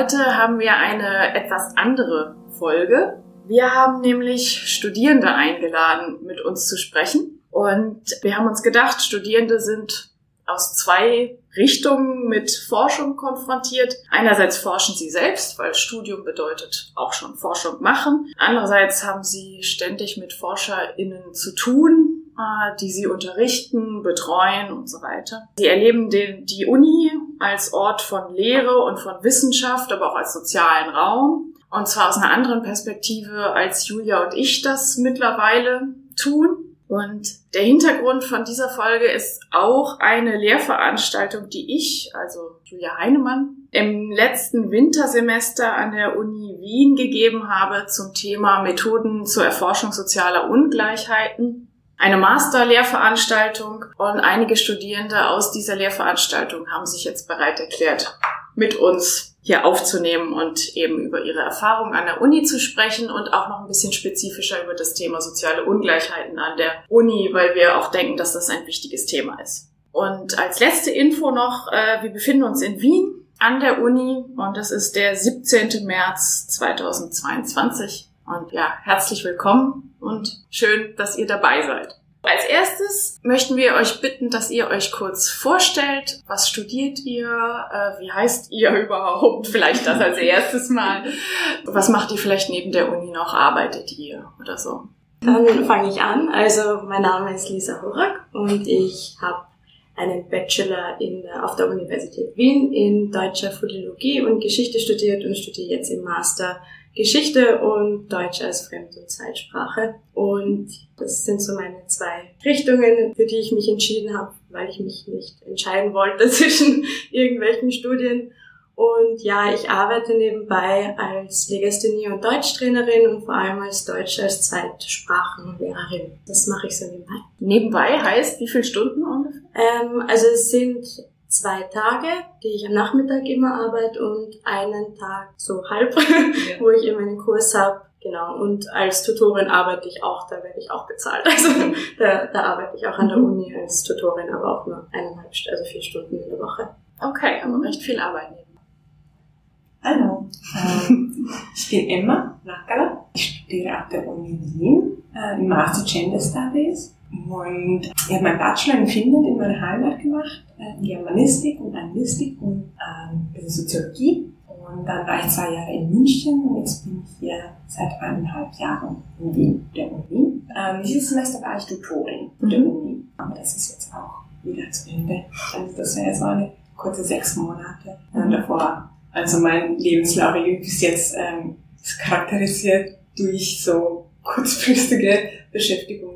Heute haben wir eine etwas andere Folge. Wir haben nämlich Studierende eingeladen, mit uns zu sprechen. Und wir haben uns gedacht, Studierende sind aus zwei Richtungen mit Forschung konfrontiert. Einerseits forschen sie selbst, weil Studium bedeutet auch schon Forschung machen. Andererseits haben sie ständig mit ForscherInnen zu tun, die sie unterrichten, betreuen und so weiter. Sie erleben den, die Uni als Ort von Lehre und von Wissenschaft, aber auch als sozialen Raum. Und zwar aus einer anderen Perspektive, als Julia und ich das mittlerweile tun. Und der Hintergrund von dieser Folge ist auch eine Lehrveranstaltung, die ich, also Julia Heinemann, im letzten Wintersemester an der Uni Wien gegeben habe zum Thema Methoden zur Erforschung sozialer Ungleichheiten. Eine Master-Lehrveranstaltung und einige Studierende aus dieser Lehrveranstaltung haben sich jetzt bereit erklärt, mit uns hier aufzunehmen und eben über ihre Erfahrungen an der Uni zu sprechen und auch noch ein bisschen spezifischer über das Thema soziale Ungleichheiten an der Uni, weil wir auch denken, dass das ein wichtiges Thema ist. Und als letzte Info noch, äh, wir befinden uns in Wien an der Uni und das ist der 17. März 2022. Und ja, herzlich willkommen und schön, dass ihr dabei seid. Als erstes möchten wir euch bitten, dass ihr euch kurz vorstellt. Was studiert ihr? Äh, wie heißt ihr überhaupt? Vielleicht das als erstes mal. Was macht ihr vielleicht neben der Uni noch? Arbeitet ihr oder so? Dann fange ich an. Also mein Name ist Lisa Horak und ich habe einen Bachelor in auf der Universität Wien in deutscher Philologie und Geschichte studiert und studiere jetzt im Master Geschichte und Deutsch als Fremd- und Zeitsprache. Und das sind so meine zwei Richtungen, für die ich mich entschieden habe, weil ich mich nicht entscheiden wollte zwischen irgendwelchen Studien. Und ja, ich arbeite nebenbei als Legasthenie- und Deutschtrainerin und vor allem als Deutsch als Zweitsprachenlehrerin. Das mache ich so nebenbei. Nebenbei heißt wie viele Stunden ungefähr? Ähm, also es sind zwei Tage, die ich am Nachmittag immer arbeite und einen Tag so halb, ja. wo ich immer einen Kurs habe. Genau, und als Tutorin arbeite ich auch, da werde ich auch bezahlt. Also da, da arbeite ich auch an der mhm. Uni als Tutorin, aber auch nur eineinhalb, also vier Stunden in der Woche. Okay, aber recht viel Arbeit nehmen. Hallo, ich bin Emma Nackerl. Ich studiere an der Uni Wien äh, im Master Gender Studies und ich habe meinen Bachelor in Finnland in meiner Heimat gemacht, äh, Germanistik und Anglistik und ähm, Soziologie. Und dann war ich zwei Jahre in München und jetzt bin ich hier seit eineinhalb Jahren in Wien, der Uni. Ähm, dieses Semester war ich Tutorin mhm. der Uni, aber das ist jetzt auch wieder zu Ende. Also das wäre so eine kurze sechs Monate mhm. davor. Also mein Lebenslauf bis jetzt ähm, ist charakterisiert durch so kurzfristige Beschäftigung.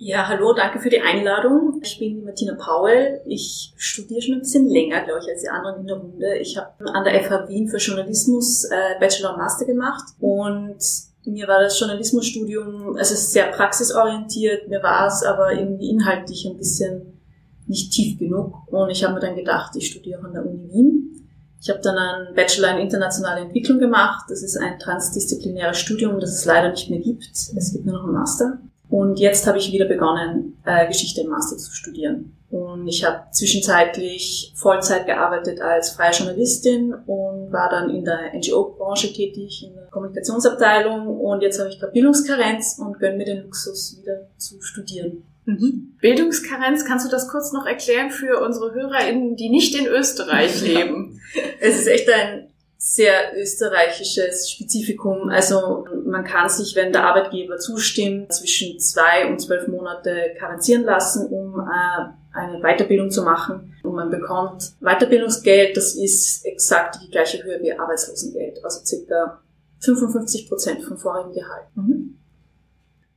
Ja. Hallo, danke für die Einladung. Ich bin Martina Paul. Ich studiere schon ein bisschen länger, glaube ich, als die anderen in der Runde. Ich habe an der FH Wien für Journalismus äh, Bachelor und Master gemacht und mir war das Journalismusstudium, also es ist sehr praxisorientiert, mir war es aber irgendwie inhaltlich ein bisschen nicht tief genug und ich habe mir dann gedacht, ich studiere an der Uni Wien. Ich habe dann einen Bachelor in internationale Entwicklung gemacht. Das ist ein transdisziplinäres Studium, das es leider nicht mehr gibt. Es gibt nur noch einen Master. Und jetzt habe ich wieder begonnen, äh, Geschichte im Master zu studieren. Und ich habe zwischenzeitlich Vollzeit gearbeitet als freie Journalistin und war dann in der NGO-Branche tätig, in der Kommunikationsabteilung. Und jetzt habe ich gerade Bildungskarenz und gönne mir den Luxus, wieder zu studieren. Mhm. Bildungskarenz, kannst du das kurz noch erklären für unsere HörerInnen, die nicht in Österreich leben? Es ist echt ein sehr österreichisches Spezifikum. Also man kann sich, wenn der Arbeitgeber zustimmt, zwischen zwei und zwölf Monate karenzieren lassen, um äh, eine Weiterbildung zu machen. Und man bekommt Weiterbildungsgeld, das ist exakt die gleiche Höhe wie Arbeitslosengeld, also circa 55 Prozent vom vorigen Gehalt. Mhm.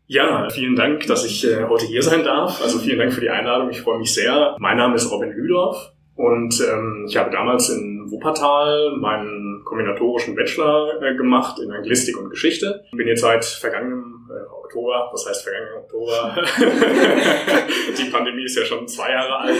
Ja, vielen Dank, dass ich äh, heute hier sein darf. Also vielen Dank für die Einladung. Ich freue mich sehr. Mein Name ist Robin Lüdorf und ähm, ich habe damals in Wuppertal meinen kombinatorischen Bachelor äh, gemacht in Anglistik und Geschichte. Bin jetzt seit vergangenem äh, Oktober, was heißt vergangenen Oktober? Die Pandemie ist ja schon zwei Jahre alt.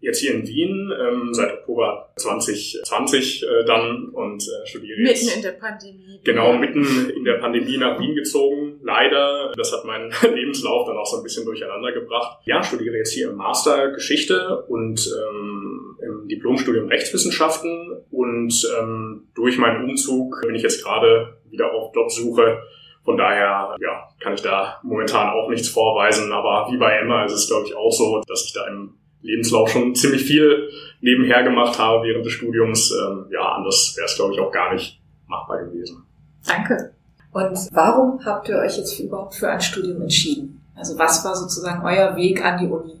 Jetzt hier in Wien, ähm, seit Oktober 2020 äh, dann und äh, studiere Mitten jetzt. in der Pandemie. Genau, mitten in der Pandemie nach Wien gezogen. Leider, das hat meinen Lebenslauf dann auch so ein bisschen durcheinander gebracht. Ja, studiere jetzt hier im Master Geschichte und ähm, im Diplomstudium Rechtswissenschaften und ähm, durch meinen Umzug bin ich jetzt gerade wieder auf Jobsuche. Von daher, ja, kann ich da momentan auch nichts vorweisen. Aber wie bei Emma ist es, glaube ich, auch so, dass ich da im Lebenslauf schon ziemlich viel nebenher gemacht habe während des Studiums. Ähm, ja, anders wäre es, glaube ich, auch gar nicht machbar gewesen. Danke. Und warum habt ihr euch jetzt überhaupt für ein Studium entschieden? Also was war sozusagen euer Weg an die Uni?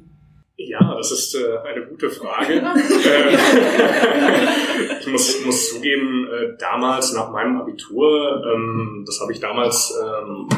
Ja, das ist äh, eine gute Frage. äh, ich muss, muss zugeben, äh, damals nach meinem Abitur, ähm, das habe ich damals ähm,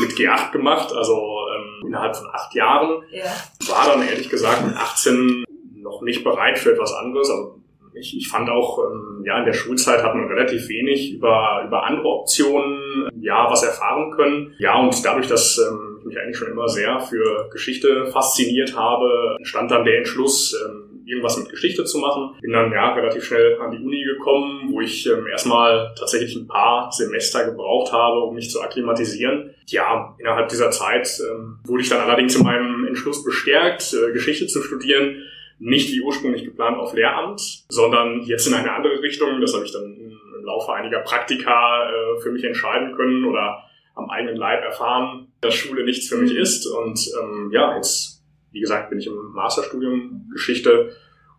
mit G8 gemacht, also ähm, innerhalb von acht Jahren, Ja. war dann ehrlich gesagt mit 18 noch nicht bereit für etwas anderes. Also ich, ich fand auch, ähm, ja, in der Schulzeit hat man relativ wenig über, über andere Optionen, ja, was erfahren können. Ja, und dadurch, dass ähm, ich mich eigentlich schon immer sehr für Geschichte fasziniert habe, entstand dann der Entschluss, ähm, irgendwas mit Geschichte zu machen. Bin dann ja relativ schnell an die Uni gekommen, wo ich ähm, erstmal tatsächlich ein paar Semester gebraucht habe, um mich zu akklimatisieren. Ja, innerhalb dieser Zeit ähm, wurde ich dann allerdings in meinem Entschluss bestärkt, äh, Geschichte zu studieren nicht wie ursprünglich geplant auf Lehramt, sondern jetzt in eine andere Richtung. Das habe ich dann im Laufe einiger Praktika äh, für mich entscheiden können oder am eigenen Leib erfahren, dass Schule nichts für mich ist. Und ähm, ja, jetzt, wie gesagt, bin ich im Masterstudium Geschichte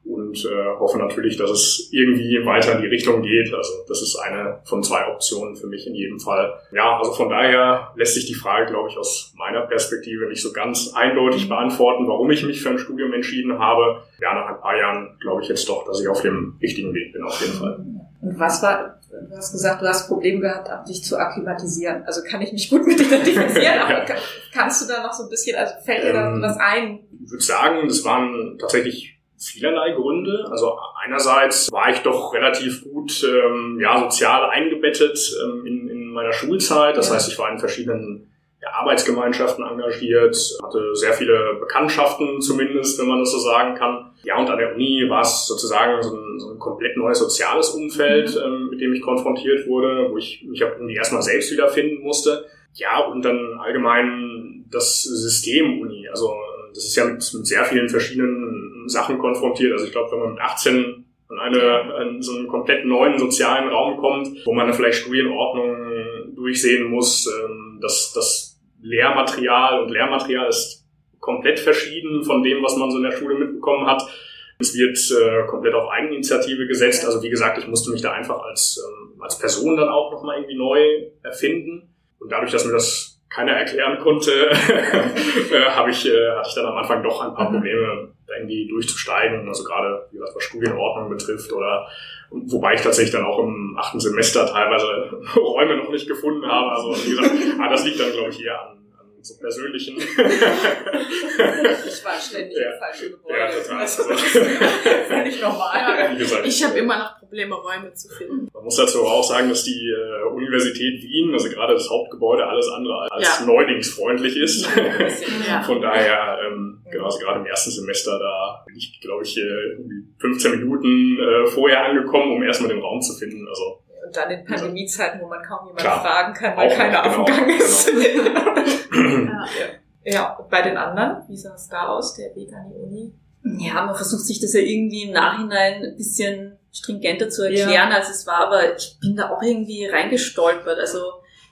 und äh, hoffe natürlich, dass es irgendwie weiter in die Richtung geht. Also das ist eine von zwei Optionen für mich in jedem Fall. Ja, also von daher lässt sich die Frage, glaube ich, aus meiner Perspektive nicht so ganz eindeutig beantworten, warum ich mich für ein Studium entschieden habe. Ja, nach ein paar Jahren glaube ich jetzt doch, dass ich auf dem richtigen Weg bin, auf jeden Fall. Und was war, du hast gesagt, du hast Probleme gehabt, ab dich zu akklimatisieren. Also kann ich mich gut mit identifizieren, aber Ja. kann- kannst du da noch so ein bisschen, also fällt dir da Ähm, was ein? Ich würde sagen, das waren tatsächlich vielerlei Gründe. Also einerseits war ich doch relativ gut ähm, ja, sozial eingebettet ähm, in, in meiner Schulzeit. Das Ja. heißt, ich war in verschiedenen ja, Arbeitsgemeinschaften engagiert, hatte sehr viele Bekanntschaften zumindest, wenn man das so sagen kann. Ja, und an der Uni war es sozusagen so ein, so ein komplett neues soziales Umfeld, ähm, mit dem ich konfrontiert wurde, wo ich mich auch irgendwie erstmal selbst wiederfinden musste. Ja, und dann allgemein das System Uni. Also das ist ja mit, mit sehr vielen verschiedenen Sachen konfrontiert. Also ich glaube, wenn man mit 18 an, eine, an so einen komplett neuen sozialen Raum kommt, wo man dann vielleicht Studienordnungen durchsehen muss, ähm, dass das Lehrmaterial und Lehrmaterial ist komplett verschieden von dem, was man so in der Schule mitbekommen hat. Es wird äh, komplett auf Eigeninitiative gesetzt. Also wie gesagt, ich musste mich da einfach als, ähm, als Person dann auch nochmal irgendwie neu erfinden. Und dadurch, dass mir das keiner erklären konnte, äh, habe ich, äh, hatte ich dann am Anfang doch ein paar Mhm. Probleme, da irgendwie durchzusteigen. Also gerade, wie gesagt, was Studienordnung betrifft oder wobei ich tatsächlich dann auch im achten Semester teilweise Räume noch nicht gefunden habe. Also wie gesagt, ah, das liegt dann, glaube ich, eher an, an so persönlichen. Ich war ständig Ja. im falschen Gebäude. Ja, total. Also, das ist völlig normal. Wie gesagt, Ich habe immer noch Probleme, Räume zu finden. Man muss dazu auch sagen, dass die äh, Universität Wien, also gerade das Hauptgebäude, alles andere als Ja. neulingsfreundlich ist. Ja. Von daher, ähm, genau, also gerade im ersten Semester, da bin ich, glaube ich, äh, irgendwie 15 Minuten äh, vorher angekommen, um erstmal den Raum zu finden. Also Und dann in Pandemiezeiten, wo man kaum jemanden Klar. fragen kann, weil Auch, keiner genau, auf dem Gang ist. Ja. Ja, bei den anderen, wie sah es da aus, der Weg an die Uni? Ja, man versucht sich das ja irgendwie im Nachhinein ein bisschen stringenter zu erklären, ja. als es war, aber ich bin da auch irgendwie reingestolpert. Also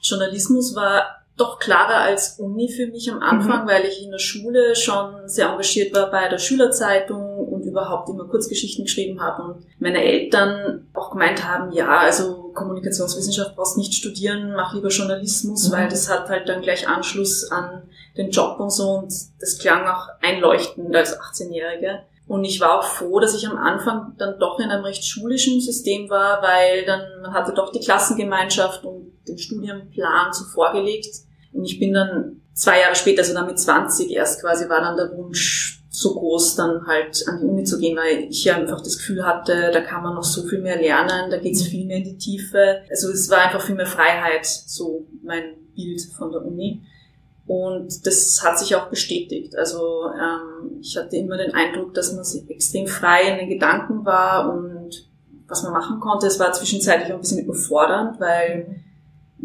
Journalismus war doch klarer als Uni für mich am Anfang, mhm. weil ich in der Schule schon sehr engagiert war bei der Schülerzeitung und überhaupt immer Kurzgeschichten geschrieben habe und meine Eltern auch gemeint haben, ja, also Kommunikationswissenschaft brauchst nicht studieren, mach lieber Journalismus, mhm. weil das hat halt dann gleich Anschluss an den Job und so und das klang auch einleuchtend als 18-Jährige. Und ich war auch froh, dass ich am Anfang dann doch in einem recht schulischen System war, weil dann man hatte doch die Klassengemeinschaft den Studienplan so vorgelegt. Und ich bin dann zwei Jahre später, also dann mit 20 erst quasi, war dann der Wunsch so groß, dann halt an die Uni zu gehen, weil ich ja einfach das Gefühl hatte, da kann man noch so viel mehr lernen, da geht's viel mehr in die Tiefe. Also es war einfach viel mehr Freiheit, so mein Bild von der Uni. Und das hat sich auch bestätigt. Also ähm, ich hatte immer den Eindruck, dass man extrem frei in den Gedanken war und was man machen konnte. Es war zwischenzeitlich auch ein bisschen überfordernd, weil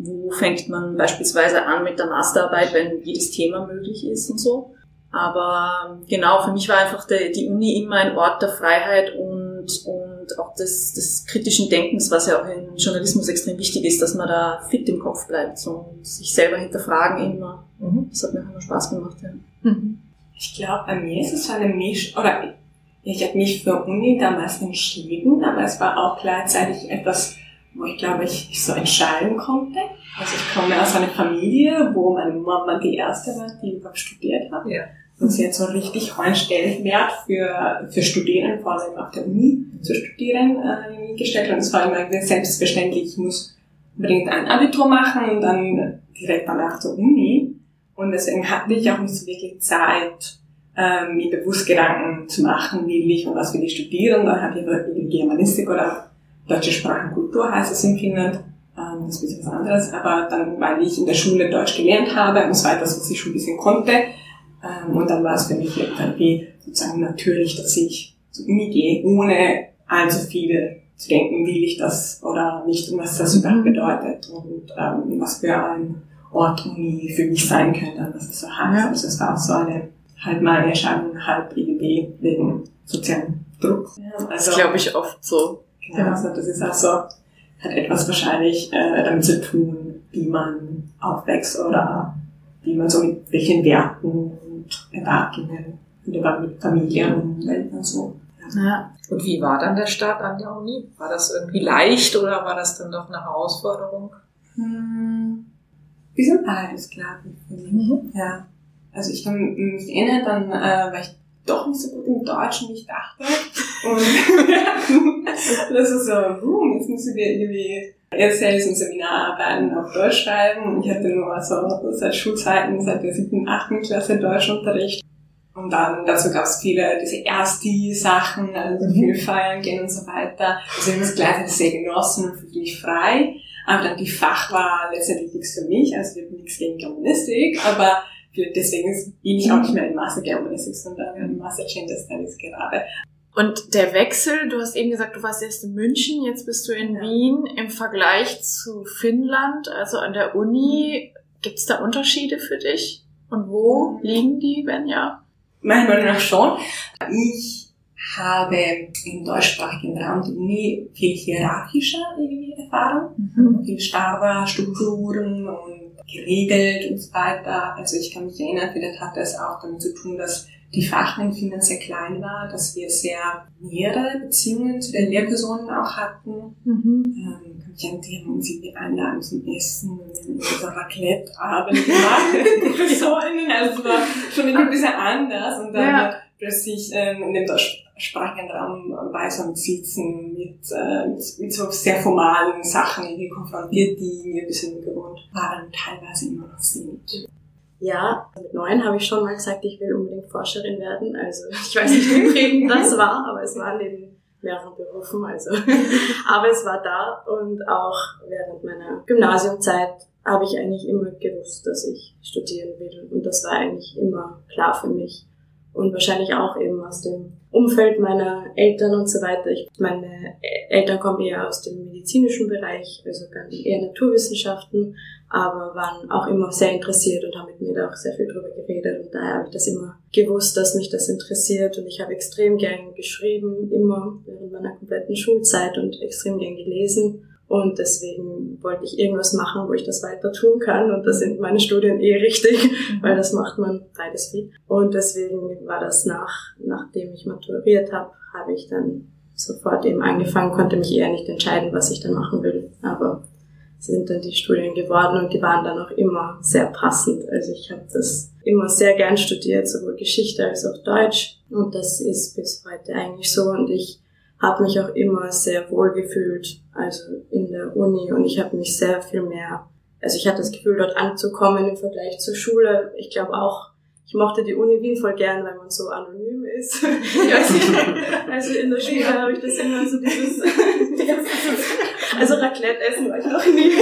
wo fängt man beispielsweise an mit der Masterarbeit, wenn jedes Thema möglich ist und so. Aber genau, für mich war einfach die Uni immer ein Ort der Freiheit und, und auch des, des kritischen Denkens, was ja auch im Journalismus extrem wichtig ist, dass man da fit im Kopf bleibt und sich selber hinterfragen immer. Mhm. Das hat mir immer Spaß gemacht. Ja. Mhm. Ich glaube, bei mir ist es so eine Misch, oder ich habe mich für Uni damals entschieden, aber es war auch gleichzeitig etwas, wo ich glaube, ich, ich so entscheiden konnte. Also ich komme aus einer Familie, wo meine Mama die erste war, die überhaupt studiert hat. Ja. Und sie hat so richtig hohen Stellenwert für, für Studierende, vor allem auf der Uni zu studieren, äh, gestellt. Und es war immer selbstverständlich, ich muss unbedingt ein Abitur machen und dann direkt danach zur Uni. Und deswegen hatte ich auch nicht so wirklich Zeit, ähm, mir bewusst Gedanken zu machen, will ich und was will ich studieren. Dann habe ich Germanistik oder deutsche Sprache und Kultur heißt es in Finnland. Ähm, das ist ein bisschen was anderes. Aber dann, weil ich in der Schule Deutsch gelernt habe und es war etwas, was ich schon ein bisschen konnte. Ähm, und dann war es für mich irgendwie sozusagen natürlich, dass ich zur Uni gehe, ohne allzu viel zu denken, will ich das oder nicht und was das überhaupt bedeutet und ähm, was für ein Ort Uni für mich sein könnte, was es so heißt. Ja. Also es war auch so eine halt meine Entscheidung, halb irgendwie wegen sozialen Druck. Ja, also, das glaube ich oft so. Genau, also das ist auch so, hat etwas wahrscheinlich äh, damit zu tun, wie man aufwächst oder wie man so mit welchen Werten und Erwartungen in der Familie und Welt und so. Ja. Und wie war dann der Start an der Uni? War das irgendwie leicht oder war das dann doch eine Herausforderung? Hm, wir sind beides, glaube ich. Mhm. Ja. Also ich kann mich erinnern, dann äh, war ich doch nicht so gut im Deutschen, wie ich dachte. Und das ist so, hm, jetzt müssen wir irgendwie Essays und Seminararbeiten auf Deutsch schreiben. Und ich hatte nur so seit Schulzeiten, seit der siebten, achten Klasse Deutschunterricht. Und dann dazu gab es viele diese Ersti-Sachen, also mhm. viel feiern gehen und so weiter. Also ich habe das gleichzeitig sehr genossen und fühlte mich frei. Aber dann die Fachwahl letztendlich nichts für mich, also ich habe nichts gegen Germanistik, aber deswegen bin ich auch nicht mehr in Master Germanistik, sondern in Master Gender Studies gerade. Und der Wechsel, du hast eben gesagt, du warst erst in München, jetzt bist du in ja. Wien. Im Vergleich zu Finnland, also an der Uni, gibt es da Unterschiede für dich? Und wo liegen die, wenn ja? Meiner Meinung nach schon. Ich habe im deutschsprachigen Raum die Uni viel hierarchischer erfahren, mhm. viel starrer Strukturen und geregelt und so weiter. Also ich kann mich erinnern, vielleicht hatte es auch damit zu tun, dass die Fachmenge Finnland sehr klein war, dass wir sehr nähere Beziehungen zu den Lehrpersonen auch hatten. Mhm. Ähm, kann mich erinnern, die haben uns irgendwie einladen zum Essen und so Raclette-Abend gemacht mit Professorinnen. Also es war schon ein bisschen anders und dann ja. plötzlich ähm, in dem Sprachenraum weißem Sitzen mit, äh, mit so sehr formalen Sachen irgendwie konfrontiert, die mir ein bisschen gewohnt waren, teilweise immer noch sind. Ja, mit neun habe ich schon mal gesagt, ich will unbedingt Forscherin werden. Also ich weiß nicht, wie prägend das war, aber es war neben mehreren Berufen. Also, aber es war da und auch während meiner Gymnasiumzeit habe ich eigentlich immer gewusst, dass ich studieren will und das war eigentlich immer klar für mich. Und wahrscheinlich auch eben aus dem Umfeld meiner Eltern und so weiter. Ich, meine Eltern kommen eher aus dem medizinischen Bereich, also eher Naturwissenschaften, aber waren auch immer sehr interessiert und haben mit mir da auch sehr viel drüber geredet. Und daher habe ich das immer gewusst, dass mich das interessiert. Und ich habe extrem gern geschrieben, immer während meiner kompletten Schulzeit und extrem gern gelesen und deswegen wollte ich irgendwas machen, wo ich das weiter tun kann. Und da sind meine Studien eh richtig, mhm. weil das macht man beides viel. Und deswegen war das nach, nachdem ich maturiert habe, habe ich dann sofort eben angefangen, konnte mich eher nicht entscheiden, was ich dann machen will. Aber sind dann die Studien geworden und die waren dann auch immer sehr passend. Also ich habe das immer sehr gern studiert, sowohl Geschichte als auch Deutsch. Und das ist bis heute eigentlich so. Und ich habe mich auch immer sehr wohl gefühlt, also in der Uni und ich habe mich sehr viel mehr, also ich hatte das Gefühl, dort anzukommen im Vergleich zur Schule. Ich glaube auch, ich mochte die Uni Wien voll gern, weil man so anonym ist. also in der Schule habe ich das immer so dieses, also Raclette essen war ich noch nie.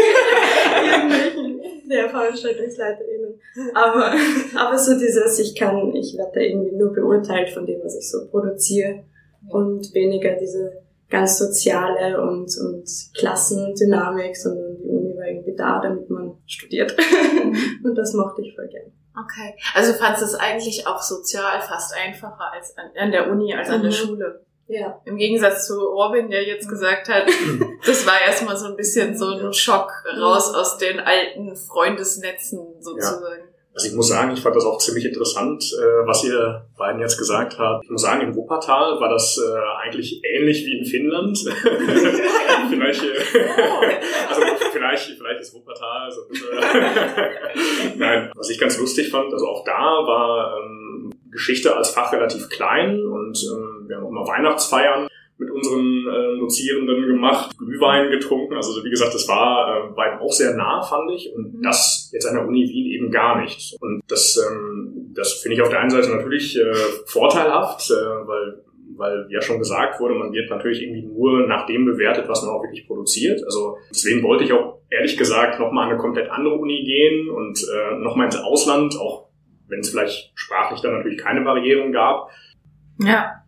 Irgendwelchen der VeranstaltungsleiterInnen. Aber, aber so dieses, ich kann, ich werde da irgendwie nur beurteilt von dem, was ich so produziere und weniger diese ganz soziale und, und Klassendynamik, sondern die Uni war irgendwie da, damit man studiert. und das mochte ich voll gern. Okay. Also fandst du es eigentlich auch sozial fast einfacher als an, an der Uni als an mhm. der Schule? Ja. Im Gegensatz zu Robin, der jetzt gesagt hat, das war erstmal so ein bisschen so ein Schock raus aus den alten Freundesnetzen sozusagen. Ja. Also ich muss sagen, ich fand das auch ziemlich interessant, äh, was ihr beiden jetzt gesagt habt. Ich muss sagen, in Wuppertal war das äh, eigentlich ähnlich wie in Finnland. vielleicht, äh, also vielleicht, vielleicht ist Wuppertal so. Nein, was ich ganz lustig fand, also auch da war ähm, Geschichte als Fach relativ klein und ähm, wir haben auch mal Weihnachtsfeiern mit unseren äh, Dozierenden gemacht, Glühwein getrunken. Also wie gesagt, das war äh, beiden auch sehr nah, fand ich. Und mhm. das jetzt an der Uni Wien eben gar nicht. Und das, ähm, das finde ich auf der einen Seite natürlich äh, vorteilhaft, äh, weil weil ja schon gesagt wurde, man wird natürlich irgendwie nur nach dem bewertet, was man auch wirklich produziert. Also deswegen wollte ich auch ehrlich gesagt nochmal an eine komplett andere Uni gehen und äh, nochmal ins Ausland, auch wenn es vielleicht sprachlich dann natürlich keine Barrieren gab. Ja.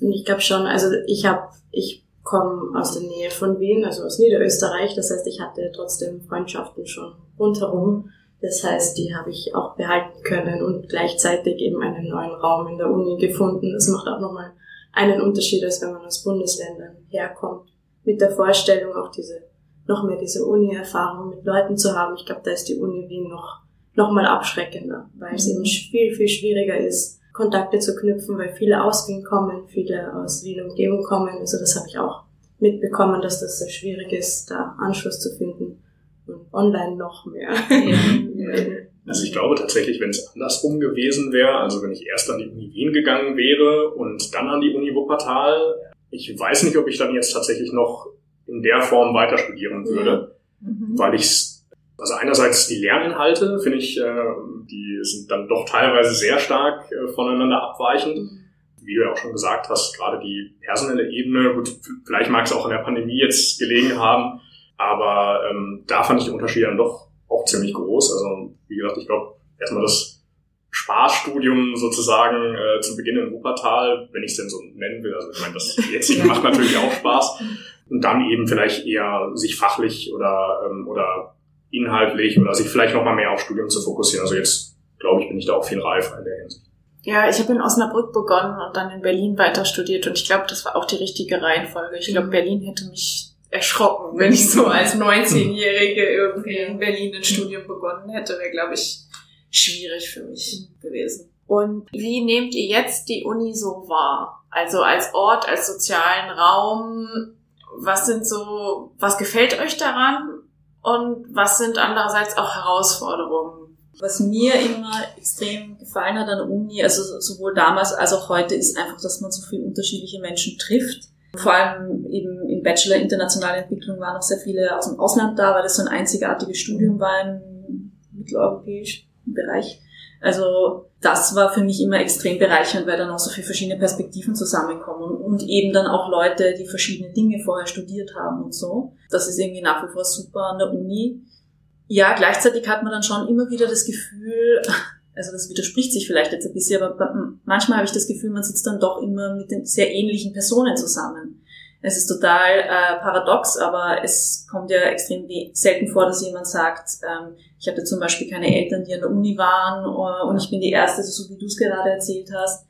Ich glaube schon, also ich habe, ich komme aus der Nähe von Wien, also aus Niederösterreich. Das heißt, ich hatte trotzdem Freundschaften schon rundherum. Das heißt, die habe ich auch behalten können und gleichzeitig eben einen neuen Raum in der Uni gefunden. Das macht auch nochmal einen Unterschied, als wenn man aus Bundesländern herkommt. Mit der Vorstellung auch diese, noch mehr diese Uni-Erfahrung mit Leuten zu haben. Ich glaube, da ist die Uni Wien noch, noch mal abschreckender, weil es eben viel, viel schwieriger ist, Kontakte zu knüpfen, weil viele aus Wien kommen, viele aus Wien Umgebung kommen. Also das habe ich auch mitbekommen, dass das sehr schwierig ist, da Anschluss zu finden. Und online noch mehr. Also ich glaube tatsächlich, wenn es andersrum gewesen wäre, also wenn ich erst an die Uni Wien gegangen wäre und dann an die Uni Wuppertal, ich weiß nicht, ob ich dann jetzt tatsächlich noch in der Form weiter studieren würde, ja. mhm. weil ich also einerseits die Lerninhalte, finde ich, äh, die sind dann doch teilweise sehr stark äh, voneinander abweichend. Mhm. Wie du ja auch schon gesagt hast, gerade die personelle Ebene, gut, vielleicht mag es auch in der Pandemie jetzt gelegen haben, aber ähm, da fand ich die Unterschiede dann doch auch ziemlich groß. Also wie gesagt, ich glaube, erstmal das Spaßstudium sozusagen äh, zu Beginn in Wuppertal, wenn ich es denn so nennen will. Also ich meine, das jetzige macht natürlich auch Spaß. Und dann eben vielleicht eher sich fachlich oder, ähm, oder inhaltlich oder sich vielleicht noch mal mehr auf Studium zu fokussieren. Also jetzt, glaube ich, bin ich da auch viel reifer in der Hinsicht. Ja, ich habe in Osnabrück begonnen und dann in Berlin weiter studiert und ich glaube, das war auch die richtige Reihenfolge. Ich glaube, mhm. Berlin hätte mich erschrocken, wenn ich so als 19-Jährige irgendwie in Berlin ein Studium begonnen hätte, wäre, glaube ich, schwierig für mich gewesen. Und wie nehmt ihr jetzt die Uni so wahr? Also als Ort, als sozialen Raum, was sind so, was gefällt euch daran? Und was sind andererseits auch Herausforderungen? Was mir immer extrem gefallen hat an der Uni, also sowohl damals als auch heute, ist einfach, dass man so viele unterschiedliche Menschen trifft. Vor allem eben im Bachelor Internationale Entwicklung waren auch sehr viele aus dem Ausland da, weil das so ein einzigartiges Studium war im mitteleuropäischen Bereich. Also das war für mich immer extrem bereichernd, weil dann auch so viele verschiedene Perspektiven zusammenkommen und eben dann auch Leute, die verschiedene Dinge vorher studiert haben und so. Das ist irgendwie nach wie vor super an der Uni. Ja, gleichzeitig hat man dann schon immer wieder das Gefühl, also das widerspricht sich vielleicht jetzt ein bisschen, aber manchmal habe ich das Gefühl, man sitzt dann doch immer mit den sehr ähnlichen Personen zusammen. Es ist total äh, paradox, aber es kommt ja extrem selten vor, dass jemand sagt, ähm, ich hatte zum Beispiel keine Eltern, die an der Uni waren uh, und ich bin die Erste, so wie du es gerade erzählt hast.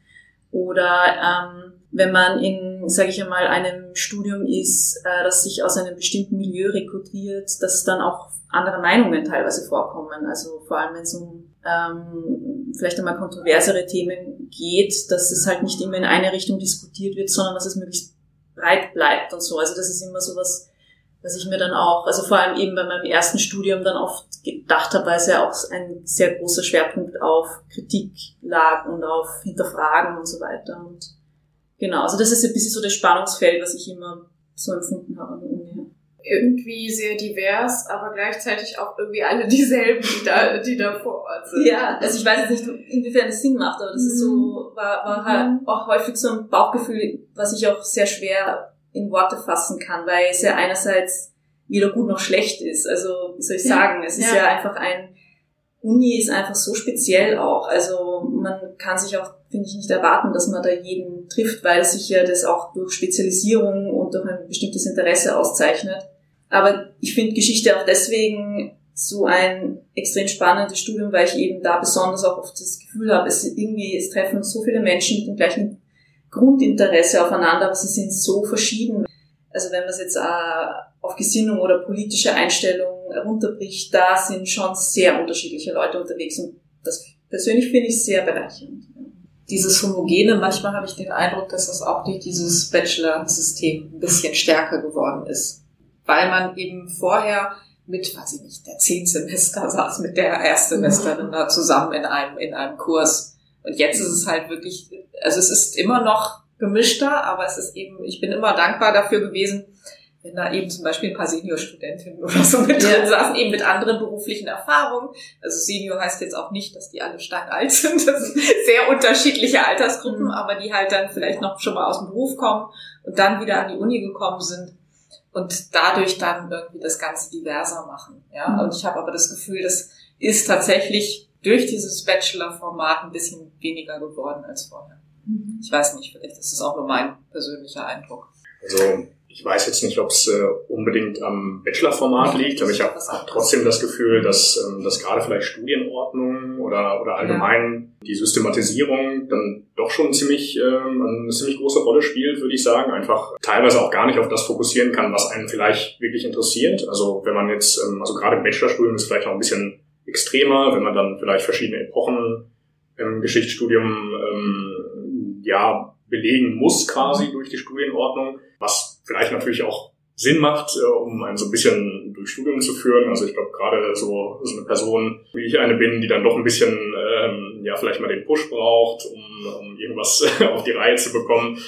Oder ähm, wenn man in, sage ich einmal, einem Studium ist, äh, das sich aus einem bestimmten Milieu rekrutiert, dass dann auch andere Meinungen teilweise vorkommen. Also vor allem, wenn es um ähm, vielleicht einmal kontroversere Themen geht, dass es halt nicht immer in eine Richtung diskutiert wird, sondern dass es möglichst breit bleibt und so. Also das ist immer so was, was ich mir dann auch, also vor allem eben bei meinem ersten Studium dann oft gedacht habe, weil es ja auch ein sehr großer Schwerpunkt auf Kritik lag und auf Hinterfragen und so weiter. Und genau, also das ist ein bisschen so das Spannungsfeld, was ich immer so empfunden habe an der Uni irgendwie sehr divers, aber gleichzeitig auch irgendwie alle dieselben, die da, die da vor Ort sind. Ja, also ich weiß jetzt nicht, inwiefern es Sinn macht, aber das ist so, mhm. war, war halt auch häufig so ein Bauchgefühl, was ich auch sehr schwer in Worte fassen kann, weil es ja einerseits weder gut noch schlecht ist. Also, wie soll ich sagen, es ist ja, ja einfach ein, Uni ist einfach so speziell auch. Also man kann sich auch, finde ich, nicht erwarten, dass man da jeden trifft, weil sich ja das auch durch Spezialisierung und durch ein bestimmtes Interesse auszeichnet. Aber ich finde Geschichte auch deswegen so ein extrem spannendes Studium, weil ich eben da besonders auch oft das Gefühl habe, es irgendwie, es treffen so viele Menschen mit dem gleichen Grundinteresse aufeinander, aber sie sind so verschieden. Also wenn man es jetzt äh, auf Gesinnung oder politische Einstellung runterbricht, da sind schon sehr unterschiedliche Leute unterwegs und das persönlich finde ich sehr bereichernd. Dieses Homogene, manchmal habe ich den Eindruck, dass das auch durch dieses Bachelor-System ein bisschen stärker geworden ist. Weil man eben vorher mit, weiß ich nicht, der zehn Semester saß, mit der Erstsemesterin da zusammen in einem, in einem Kurs. Und jetzt ist es halt wirklich, also es ist immer noch gemischter, aber es ist eben, ich bin immer dankbar dafür gewesen, wenn da eben zum Beispiel ein paar Senior-Studentinnen oder so mit drin saßen, eben mit anderen beruflichen Erfahrungen. Also Senior heißt jetzt auch nicht, dass die alle steinalt sind. Das sind sehr unterschiedliche Altersgruppen, mhm. aber die halt dann vielleicht noch schon mal aus dem Beruf kommen und dann wieder an die Uni gekommen sind und dadurch dann irgendwie das Ganze diverser machen. Ja, mhm. und ich habe aber das Gefühl, das ist tatsächlich durch dieses Bachelor-Format ein bisschen weniger geworden als vorher. Mhm. Ich weiß nicht, vielleicht ist das auch nur mein persönlicher Eindruck. Also ich weiß jetzt nicht, ob es äh, unbedingt am Bachelor-Format liegt, aber ich habe trotzdem das Gefühl, dass, ähm, dass gerade vielleicht Studienordnung oder, oder allgemein ja. die Systematisierung dann doch schon ziemlich ähm, eine ziemlich große Rolle spielt, würde ich sagen. Einfach teilweise auch gar nicht auf das fokussieren kann, was einen vielleicht wirklich interessiert. Also wenn man jetzt, ähm, also gerade im Bachelorstudium ist vielleicht auch ein bisschen extremer, wenn man dann vielleicht verschiedene Epochen im Geschichtsstudium ähm, ja belegen muss quasi durch die Studienordnung, was vielleicht natürlich auch Sinn macht, äh, um einen so ein bisschen durch Studium zu führen. Also ich glaube gerade so, so eine Person, wie ich eine bin, die dann doch ein bisschen ähm, ja vielleicht mal den Push braucht, um, um irgendwas auf die Reihe zu bekommen.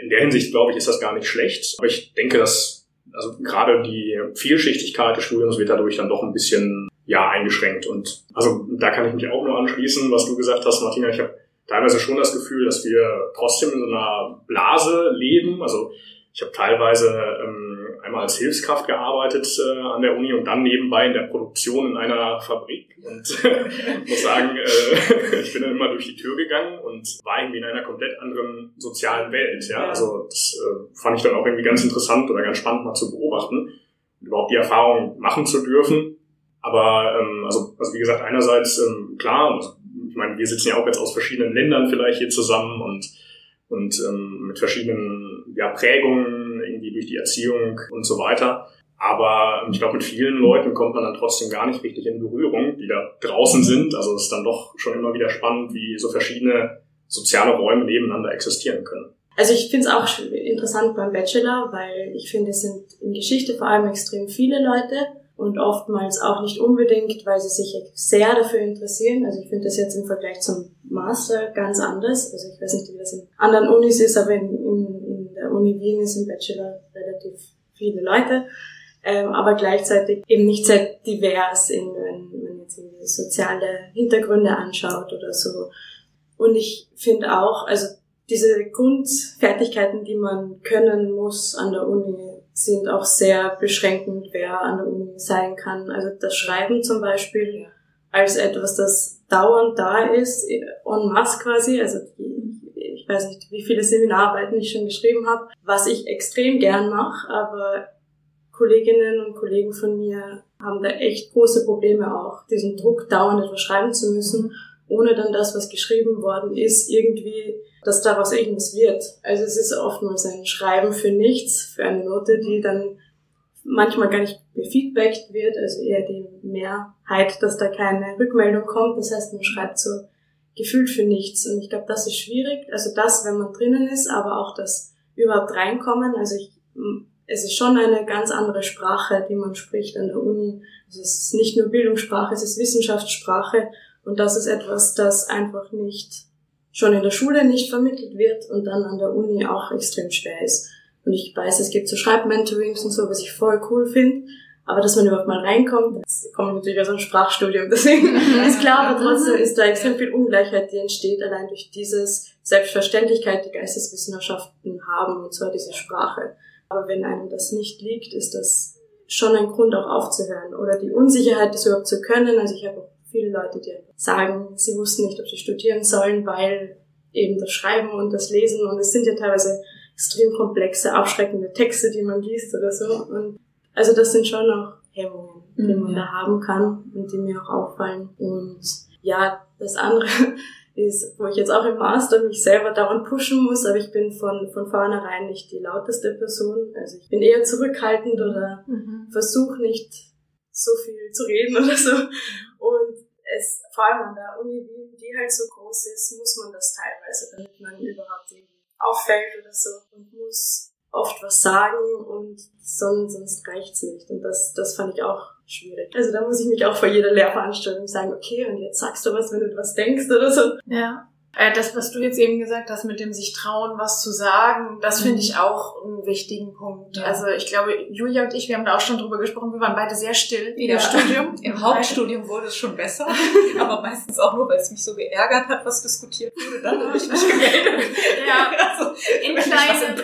In der Hinsicht glaube ich, ist das gar nicht schlecht. Aber ich denke, dass also gerade die Vielschichtigkeit des Studiums wird dadurch dann doch ein bisschen ja eingeschränkt. Und also da kann ich mich auch nur anschließen, was du gesagt hast, Martina. Ich habe teilweise schon das Gefühl, dass wir trotzdem in so einer Blase leben. Also ich habe teilweise ähm, einmal als Hilfskraft gearbeitet äh, an der Uni und dann nebenbei in der Produktion in einer Fabrik und muss sagen, äh, ich bin dann immer durch die Tür gegangen und war irgendwie in einer komplett anderen sozialen Welt. Ja, also das äh, fand ich dann auch irgendwie ganz interessant oder ganz spannend mal zu beobachten und überhaupt die Erfahrung machen zu dürfen. Aber ähm, also, also wie gesagt, einerseits ähm, klar, ich meine, wir sitzen ja auch jetzt aus verschiedenen Ländern vielleicht hier zusammen und und ähm, mit verschiedenen ja, Prägungen irgendwie durch die Erziehung und so weiter. Aber ich glaube, mit vielen Leuten kommt man dann trotzdem gar nicht richtig in Berührung, die da draußen sind. Also es ist dann doch schon immer wieder spannend, wie so verschiedene soziale Räume nebeneinander existieren können. Also ich finde es auch interessant beim Bachelor, weil ich finde, es sind in Geschichte vor allem extrem viele Leute und oftmals auch nicht unbedingt, weil sie sich sehr dafür interessieren. Also ich finde das jetzt im Vergleich zum Master ganz anders. Also ich weiß nicht, wie das in anderen Unis ist, aber in, in, in der Uni Wien ist im Bachelor relativ viele Leute, ähm, aber gleichzeitig eben nicht sehr divers, in, wenn man jetzt irgendwie soziale Hintergründe anschaut oder so. Und ich finde auch, also diese Grundfertigkeiten, die man können muss an der Uni, sind auch sehr beschränkend, wer an der Uni sein kann. Also das Schreiben zum Beispiel. als etwas, das dauernd da ist, en masse quasi, also ich weiß nicht, wie viele Seminararbeiten ich schon geschrieben habe, was ich extrem gern mache, aber Kolleginnen und Kollegen von mir haben da echt große Probleme auch, diesen Druck dauernd etwas schreiben zu müssen, ohne dann das, was geschrieben worden ist, irgendwie, dass daraus irgendwas wird. Also es ist oftmals ein Schreiben für nichts, für eine Note, die dann manchmal gar nicht befeedbackt wird, also eher die Mehrheit, dass da keine Rückmeldung kommt. Das heißt, man schreibt so gefühlt für nichts. Und ich glaube, das ist schwierig. Also das, wenn man drinnen ist, aber auch das überhaupt reinkommen. Also ich, es ist schon eine ganz andere Sprache, die man spricht an der Uni. Also es ist nicht nur Bildungssprache, es ist Wissenschaftssprache. Und das ist etwas, das einfach nicht schon in der Schule nicht vermittelt wird und dann an der Uni auch extrem schwer ist. Und ich weiß, es gibt so Schreibmentorings und so, was ich voll cool finde. Aber dass man überhaupt mal reinkommt, das kommt natürlich aus einem Sprachstudium, deswegen ist klar, aber trotzdem ist da extrem viel Ungleichheit, die entsteht allein durch dieses Selbstverständlichkeit, die Geisteswissenschaften haben, und zwar diese Sprache. Aber wenn einem das nicht liegt, ist das schon ein Grund auch aufzuhören. Oder die Unsicherheit, das überhaupt zu können. Also ich habe viele Leute, die sagen, sie wussten nicht, ob sie studieren sollen, weil eben das Schreiben und das Lesen und es sind ja teilweise extrem komplexe, abschreckende Texte, die man liest oder so. Und also das sind schon noch Hemmungen, die mhm. man da haben kann und die mir auch auffallen. Und ja, das andere ist, wo ich jetzt auch im Master mich selber dauernd pushen muss, aber ich bin von, von vornherein nicht die lauteste Person. Also ich bin eher zurückhaltend oder mhm. versuche nicht so viel zu reden oder so. Und es, vor allem an der Uni Wien, die halt so groß ist, muss man das teilweise, damit man überhaupt auffällt oder so und muss oft was sagen und sonst, sonst reicht's nicht. Und das, das fand ich auch schwierig. Also da muss ich mich auch vor jeder Lehrveranstaltung sagen, okay, und jetzt sagst du was, wenn du was denkst oder so. Ja. Äh, das, was du jetzt eben gesagt hast, mit dem sich trauen, was zu sagen, das finde ich auch einen wichtigen Punkt. Ja. Also ich glaube, Julia und ich, wir haben da auch schon drüber gesprochen, wir waren beide sehr still in ja. Studium. Im Hauptstudium wurde es schon besser, aber meistens auch nur, weil es mich so geärgert hat, was diskutiert wurde. Dann habe ich mich gemeldet. Ja, also, in kleinen,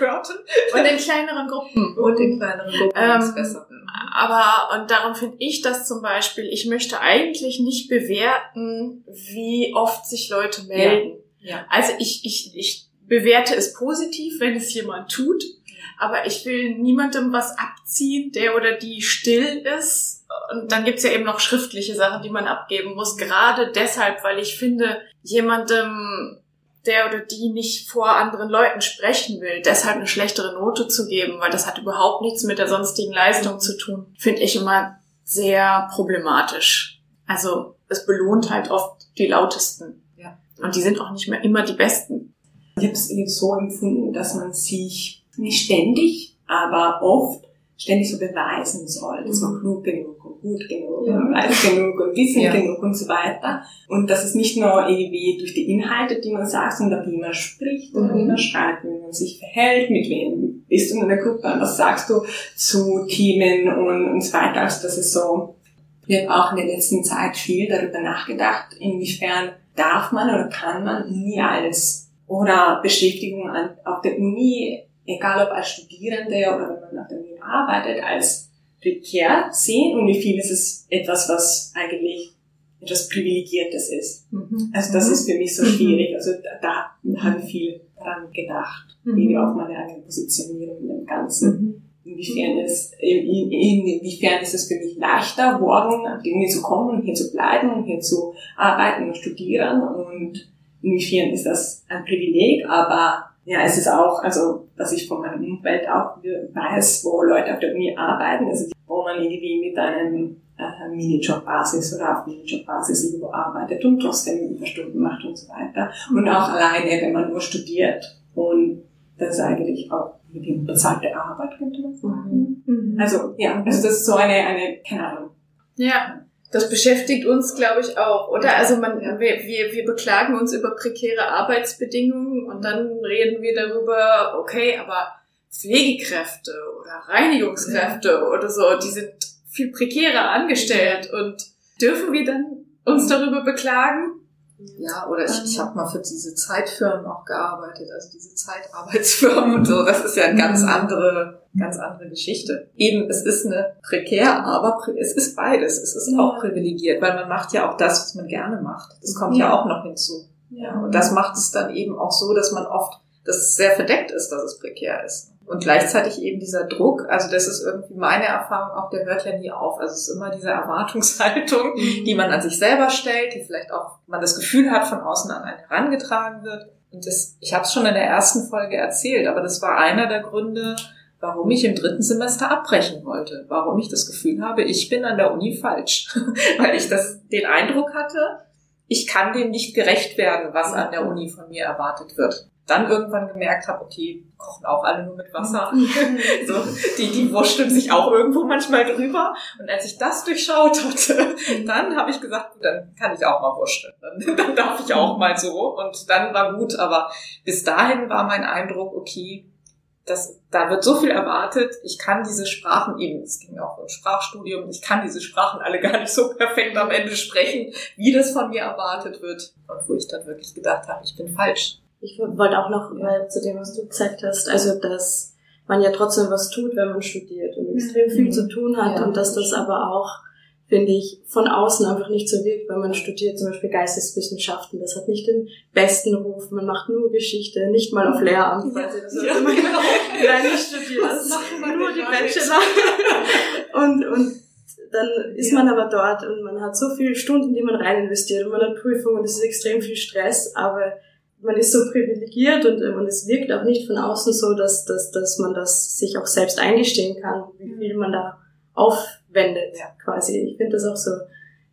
und in kleineren Gruppen. Und in kleineren Gruppen ähm, ist besser. Aber, und darum finde ich das zum Beispiel, ich möchte eigentlich nicht bewerten, wie oft sich Leute melden. Ja. Also ich, ich, ich bewerte es positiv, wenn es jemand tut, aber ich will niemandem was abziehen, der oder die still ist. Und dann gibt's ja eben noch schriftliche Sachen, die man abgeben muss. Gerade deshalb, weil ich finde, jemandem, der oder die nicht vor anderen Leuten sprechen will, deshalb eine schlechtere Note zu geben, weil das hat überhaupt nichts mit der sonstigen Leistung zu tun, finde ich immer sehr problematisch. Also es belohnt halt oft die lautesten. Und die sind auch nicht mehr immer die besten. Ich habe es eben so empfunden, dass man sich nicht ständig, aber oft ständig so beweisen soll, dass man mhm. klug genug und gut genug ja. und weiß genug und wissen ja. genug und so weiter. Und dass es nicht nur irgendwie durch die Inhalte, die man sagt, sondern wie man spricht und mhm. wie man schreibt, wie man sich verhält, mit wem bist du in einer Gruppe, was sagst du zu Themen und, und so weiter. Also das ist so, ich habe auch in der letzten Zeit viel darüber nachgedacht, inwiefern darf man oder kann man Uni als oder Beschäftigung an, auf der Uni, egal ob als Studierende oder wenn man auf der Uni arbeitet, als prekär sehen und wie viel ist es etwas, was eigentlich etwas Privilegiertes ist. Mhm. Also das mhm. ist für mich so schwierig. Also da, da habe ich viel dran gedacht, mhm. wie auf meine eigene Positionierung in dem Ganzen. Mhm. Inwiefern ist, in, inwiefern ist es für mich leichter geworden, auf die Uni zu kommen und hier zu bleiben und hier zu arbeiten und studieren und inwiefern ist das ein Privileg, aber ja, es ist auch, also, was ich von meinem Umfeld auch weiß, wo Leute auf der Uni arbeiten, also wo man irgendwie mit einem äh, Minijob-Basis oder auf Minijob-Basis irgendwo arbeitet und trotzdem Überstunden macht und so weiter. Und auch alleine, wenn man nur studiert. Und das ist eigentlich auch wie bezahlte Arbeit, könnte man sagen. Mhm. Also, ja, also das ist so eine, eine, keine Ahnung. Ja. Das beschäftigt uns, glaube ich, auch, oder? Also man, wir, wir, wir beklagen uns über prekäre Arbeitsbedingungen und dann reden wir darüber, okay, aber Pflegekräfte oder Reinigungskräfte ja. oder so, die sind viel prekärer angestellt und dürfen wir dann uns darüber beklagen? Ja, oder ich, ich habe mal für diese Zeitfirmen auch gearbeitet, also diese Zeitarbeitsfirmen und so. Das ist ja eine ganz andere, ganz andere Geschichte. Eben, es ist eine prekär, aber es ist beides. Es ist Ja. auch privilegiert, weil man macht ja auch das, was man gerne macht. Das kommt ja, Ja. auch noch hinzu. Ja. Und das macht es dann eben auch so, dass man oft, dass es sehr verdeckt ist, dass es prekär ist. Und gleichzeitig eben dieser Druck, also das ist irgendwie meine Erfahrung auch, der hört ja nie auf. Also es ist immer diese Erwartungshaltung, die man an sich selber stellt, die vielleicht auch man das Gefühl hat, von außen an einen herangetragen wird. Und das, ich habe es schon in der ersten Folge erzählt, aber das war einer der Gründe, warum ich im dritten Semester abbrechen wollte, warum ich das Gefühl habe, ich bin an der Uni falsch, weil ich das den Eindruck hatte, ich kann dem nicht gerecht werden, was an der Uni von mir erwartet wird. Dann irgendwann gemerkt habe, okay, kochen auch alle nur mit Wasser. so, die, die wurschteln sich auch irgendwo manchmal drüber. Und als ich das durchschaut hatte, dann habe ich gesagt, gut, dann kann ich auch mal wurschteln. Dann, dann darf ich auch mal so. Und dann war gut. Aber bis dahin war mein Eindruck, okay, das, da wird so viel erwartet. Ich kann diese Sprachen eben, es ging auch um Sprachstudium, ich kann diese Sprachen alle gar nicht so perfekt am Ende sprechen, wie das von mir erwartet wird. Und wo ich dann wirklich gedacht habe, ich bin falsch. Ich wollte auch noch mal zu dem, was du gesagt hast, also dass man ja trotzdem was tut, wenn man studiert und extrem viel Mhm. zu tun hat Ja. und dass das aber auch, finde ich, von außen einfach nicht so wirkt, wenn man studiert, zum Beispiel Geisteswissenschaften. Das hat nicht den besten Ruf, man macht nur Geschichte, nicht mal auf Lehramt, weil sie das Ja, immer nicht studiert, das man nur die? Bachelor. und, und dann ist Ja. man aber dort und man hat so viele Stunden, die man rein investiert und man hat Prüfungen und es ist extrem viel Stress, aber man ist so privilegiert und, und es wirkt auch nicht von außen so, dass, dass, dass man das sich auch selbst eingestehen kann, wie viel man da aufwendet, Ja. quasi. Ich finde das auch so,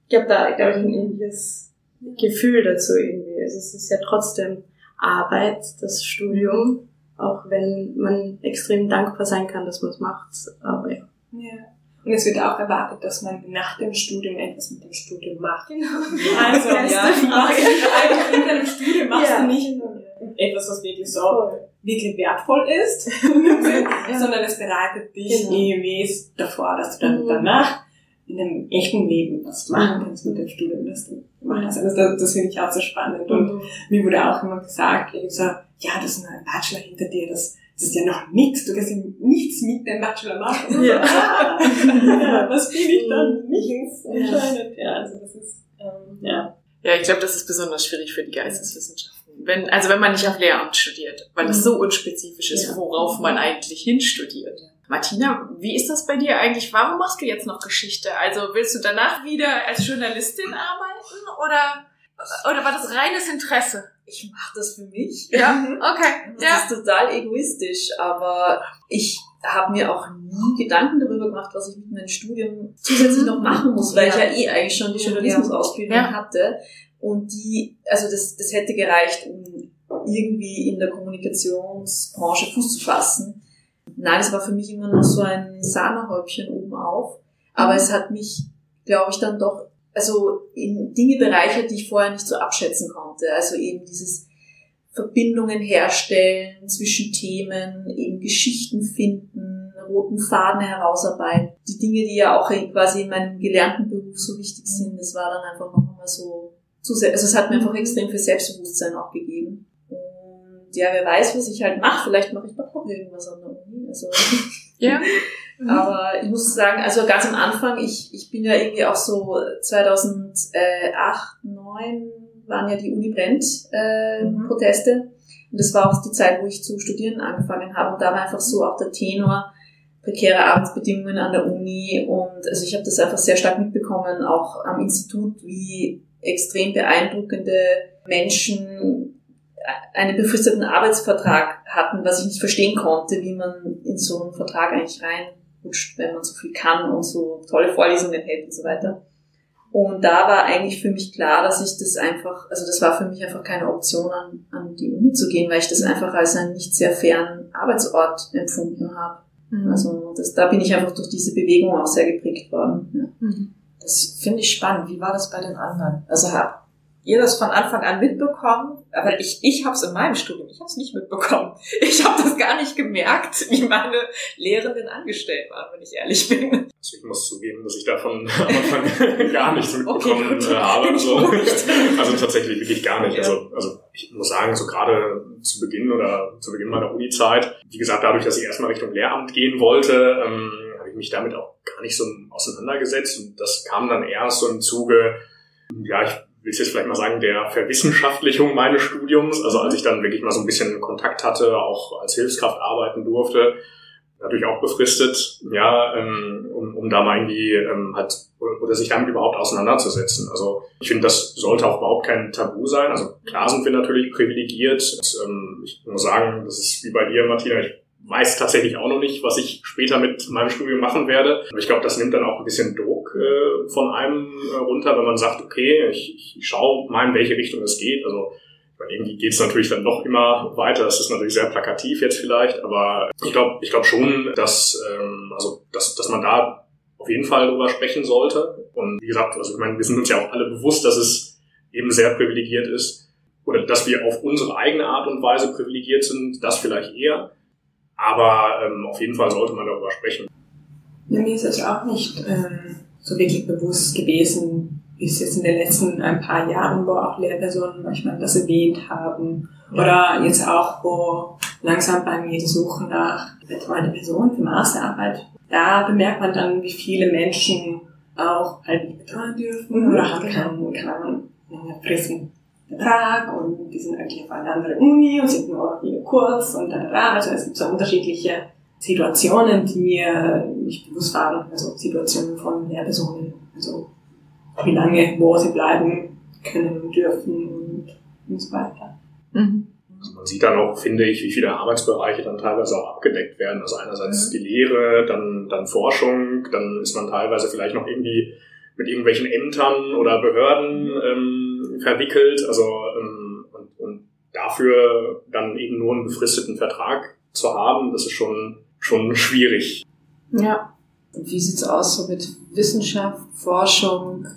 ich habe da, glaube ich, ein ähnliches Gefühl dazu irgendwie. Also es ist ja trotzdem Arbeit, das Studium, auch wenn man extrem dankbar sein kann, dass man es macht. Aber ja. Ja. Und es wird auch erwartet, dass man nach dem Studium etwas mit dem Studium macht. Genau. Also, ja, machst Frage. eigentlich in deinem Studium machst Ja. du nicht etwas, was wirklich so wirklich wertvoll ist, sondern es bereitet dich Genau. irgendwie davor, dass du dann Mhm. danach in dem echten Leben was machen kannst mit dem Studium, das du gemacht hast. Also das, das finde ich auch so spannend. Und mir wurde auch immer gesagt, irgendwie so, ja, das ist nur ein Bachelor hinter dir, das, das ist ja noch nichts, du kannst ja nichts mit dem Bachelor machen. Ja. Ah, ja, was bin ich dann? Mhm. Nichts anscheinend. Ja, also das ist, ähm, ja. Ja, ich glaube, das ist besonders schwierig für die Geisteswissenschaften. Wenn, also wenn man nicht auf Lehramt studiert, weil es so unspezifisch ist, worauf man eigentlich hinstudiert. Martina, wie ist das bei dir eigentlich? Warum machst du jetzt noch Geschichte? Also willst du danach wieder als Journalistin arbeiten oder, oder war das reines Interesse? Ich mache das für mich. Ja, okay. Das Ja. ist total egoistisch, aber ich habe mir auch nie Gedanken darüber gemacht, was ich mit meinem Studium zusätzlich noch machen muss, weil ich ja eh eigentlich schon die Journalismusausbildung Ja. hatte. Und die, also das, das hätte gereicht, um irgendwie in der Kommunikationsbranche Fuß zu fassen. Nein, es war für mich immer noch so ein Sahnehäubchen oben auf. Aber es hat mich, glaube ich, dann doch, also in Dinge bereichert, die ich vorher nicht so abschätzen konnte. Also eben dieses Verbindungen herstellen zwischen Themen, eben Geschichten finden, roten Faden herausarbeiten. Die Dinge, die ja auch quasi in meinem gelernten Beruf so wichtig sind, das war dann einfach noch mal so also es hat mir einfach extrem viel Selbstbewusstsein auch gegeben. Und ja, wer weiß, was ich halt mache. Vielleicht mache ich doch noch irgendwas an der Uni. Also, Ja. aber ich muss sagen, also ganz am Anfang, ich, ich bin ja irgendwie auch so 2008, 2009 waren ja die Uni brennt äh, Mhm. Proteste. Und das war auch die Zeit, wo ich zu studieren angefangen habe. Und da war einfach so auch der Tenor, prekäre Arbeitsbedingungen an der Uni. Und also ich habe das einfach sehr stark mitbekommen, auch am Institut, wie extrem beeindruckende Menschen einen befristeten Arbeitsvertrag hatten, was ich nicht verstehen konnte, wie man in so einen Vertrag eigentlich reinrutscht, wenn man so viel kann und so tolle Vorlesungen hält und so weiter. Und da war eigentlich für mich klar, dass ich das einfach, also das war für mich einfach keine Option, an, an die Uni zu gehen, weil ich das einfach als einen nicht sehr fairen Arbeitsort empfunden habe. Mhm. Also das, da bin ich einfach durch diese Bewegung auch sehr geprägt worden. Ja. Mhm. Das finde ich spannend. Wie war das bei den anderen? Also hab, ihr das von Anfang an mitbekommen? Aber ich, ich habe es in meinem Studium, ich habe es nicht mitbekommen. Ich habe das gar nicht gemerkt, wie meine Lehrenden angestellt waren, wenn ich ehrlich bin. Also ich muss zugeben, dass ich davon am Anfang gar nichts mitbekommen Okay, äh, habe. Also, also tatsächlich wirklich gar nicht. Ja. Also, also ich muss sagen, so gerade zu Beginn oder zu Beginn meiner Uni-Zeit, wie gesagt, dadurch, dass ich erstmal Richtung Lehramt gehen wollte, ähm, habe ich mich damit auch gar nicht so auseinandergesetzt. Und das kam dann erst so im Zuge, ja, ich will es jetzt vielleicht mal sagen, der Verwissenschaftlichung meines Studiums. Also als ich dann wirklich mal so ein bisschen Kontakt hatte, auch als Hilfskraft arbeiten durfte, natürlich auch befristet, ja, ähm, um, um da mal irgendwie ähm, halt oder sich damit überhaupt auseinanderzusetzen. Also ich finde, das sollte auch überhaupt kein Tabu sein. Also klar sind wir natürlich privilegiert. Und, ähm, ich muss sagen, das ist wie bei dir, Martina. Ich weiß tatsächlich auch noch nicht, was ich später mit meinem Studium machen werde. Aber ich glaube, das nimmt dann auch ein bisschen Druck äh, von einem äh, runter, wenn man sagt, okay, ich, ich schaue mal, in welche Richtung es geht. Also irgendwie geht es natürlich dann doch immer weiter. Das ist natürlich sehr plakativ jetzt vielleicht, aber ich glaube ich glaube schon, dass, ähm, also, dass, dass man da auf jeden Fall drüber sprechen sollte. Und wie gesagt, also ich meine, wir sind uns ja auch alle bewusst, dass es eben sehr privilegiert ist oder dass wir auf unsere eigene Art und Weise privilegiert sind, das vielleicht eher. Aber ähm, auf jeden Fall sollte man darüber sprechen. Mir ist es auch nicht ähm, so wirklich bewusst gewesen, bis jetzt in den letzten ein paar Jahren, wo auch Lehrpersonen manchmal das erwähnt haben. Oder jetzt auch, wo langsam bei mir die Suche nach betreuender Person für Masterarbeit, da bemerkt man dann, wie viele Menschen auch halt nicht betreuen dürfen Mhm, oder haben genau. keinen, keinen fristen Vertrag und die sind eigentlich auf einer anderen Uni und sind nur hier kurz und da, da. Also es gibt so unterschiedliche Situationen, die mir nicht bewusst waren, also Situationen von Lehrpersonen, also wie lange, wo sie bleiben können, dürfen und, und so weiter. Mhm. Also man sieht dann auch, finde ich, wie viele Arbeitsbereiche dann teilweise auch abgedeckt werden. Also einerseits die Lehre, dann, dann Forschung, dann ist man teilweise vielleicht noch irgendwie mit irgendwelchen Ämtern oder Behörden ähm, verwickelt. Also ähm, und, und dafür dann eben nur einen befristeten Vertrag zu haben, das ist schon schon schwierig. Ja. Und wie sieht's aus so mit Wissenschaft, Forschung?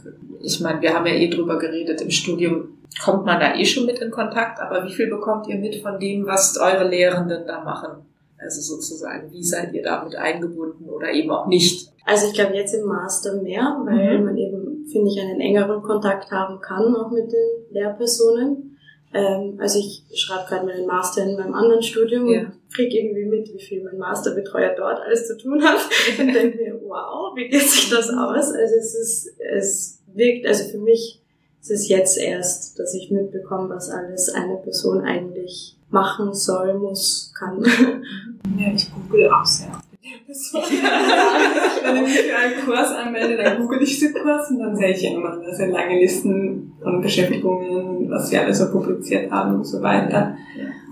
Ich meine, wir haben ja eh drüber geredet, im Studium kommt man da eh schon mit in Kontakt, aber wie viel bekommt ihr mit von dem, was eure Lehrenden da machen? Also sozusagen, wie seid ihr damit eingebunden oder eben auch nicht? Also ich glaube jetzt im Master mehr, weil Mhm. man eben, finde ich, einen engeren Kontakt haben kann, auch mit den Lehrpersonen. Ähm, also ich schreibe gerade meinen Master in meinem anderen Studium Ja. und kriege irgendwie mit, wie viel mein Masterbetreuer dort alles zu tun hat. Und denke mir, wow, wie geht sich das aus? Also es ist, es wirkt, also für mich ist es jetzt erst, dass ich mitbekomme, was alles eine Person eigentlich machen soll, muss, kann. Ja, ich google auch sehr. Wenn ich mich für einen Kurs anmelde, dann google ich den Kurs und dann sehe ich ja immer sehr lange Listen von Beschäftigungen, was wir alles so publiziert haben und so weiter.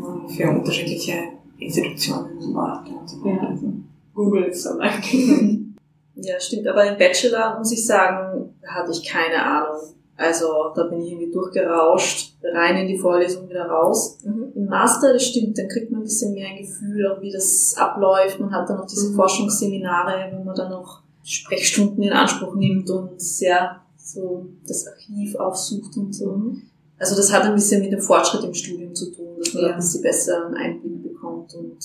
Und für unterschiedliche Institutionen und Orte und so weiter. Also Google ist so mein. Ja, stimmt. Aber im Bachelor, muss ich sagen, hatte ich keine Ahnung. Also da bin ich irgendwie durchgerauscht, rein in die Vorlesung, wieder raus. Im Master, das stimmt, dann kriegt man ein bisschen mehr ein Gefühl, auch wie das abläuft. Man hat dann auch diese Mhm. Forschungsseminare, wo man dann auch Sprechstunden in Anspruch nimmt und ja, so das Archiv aufsucht und so. Also das hat ein bisschen mit dem Fortschritt im Studium zu tun, dass man da Ja. ein bisschen besser einen Einblick bekommt und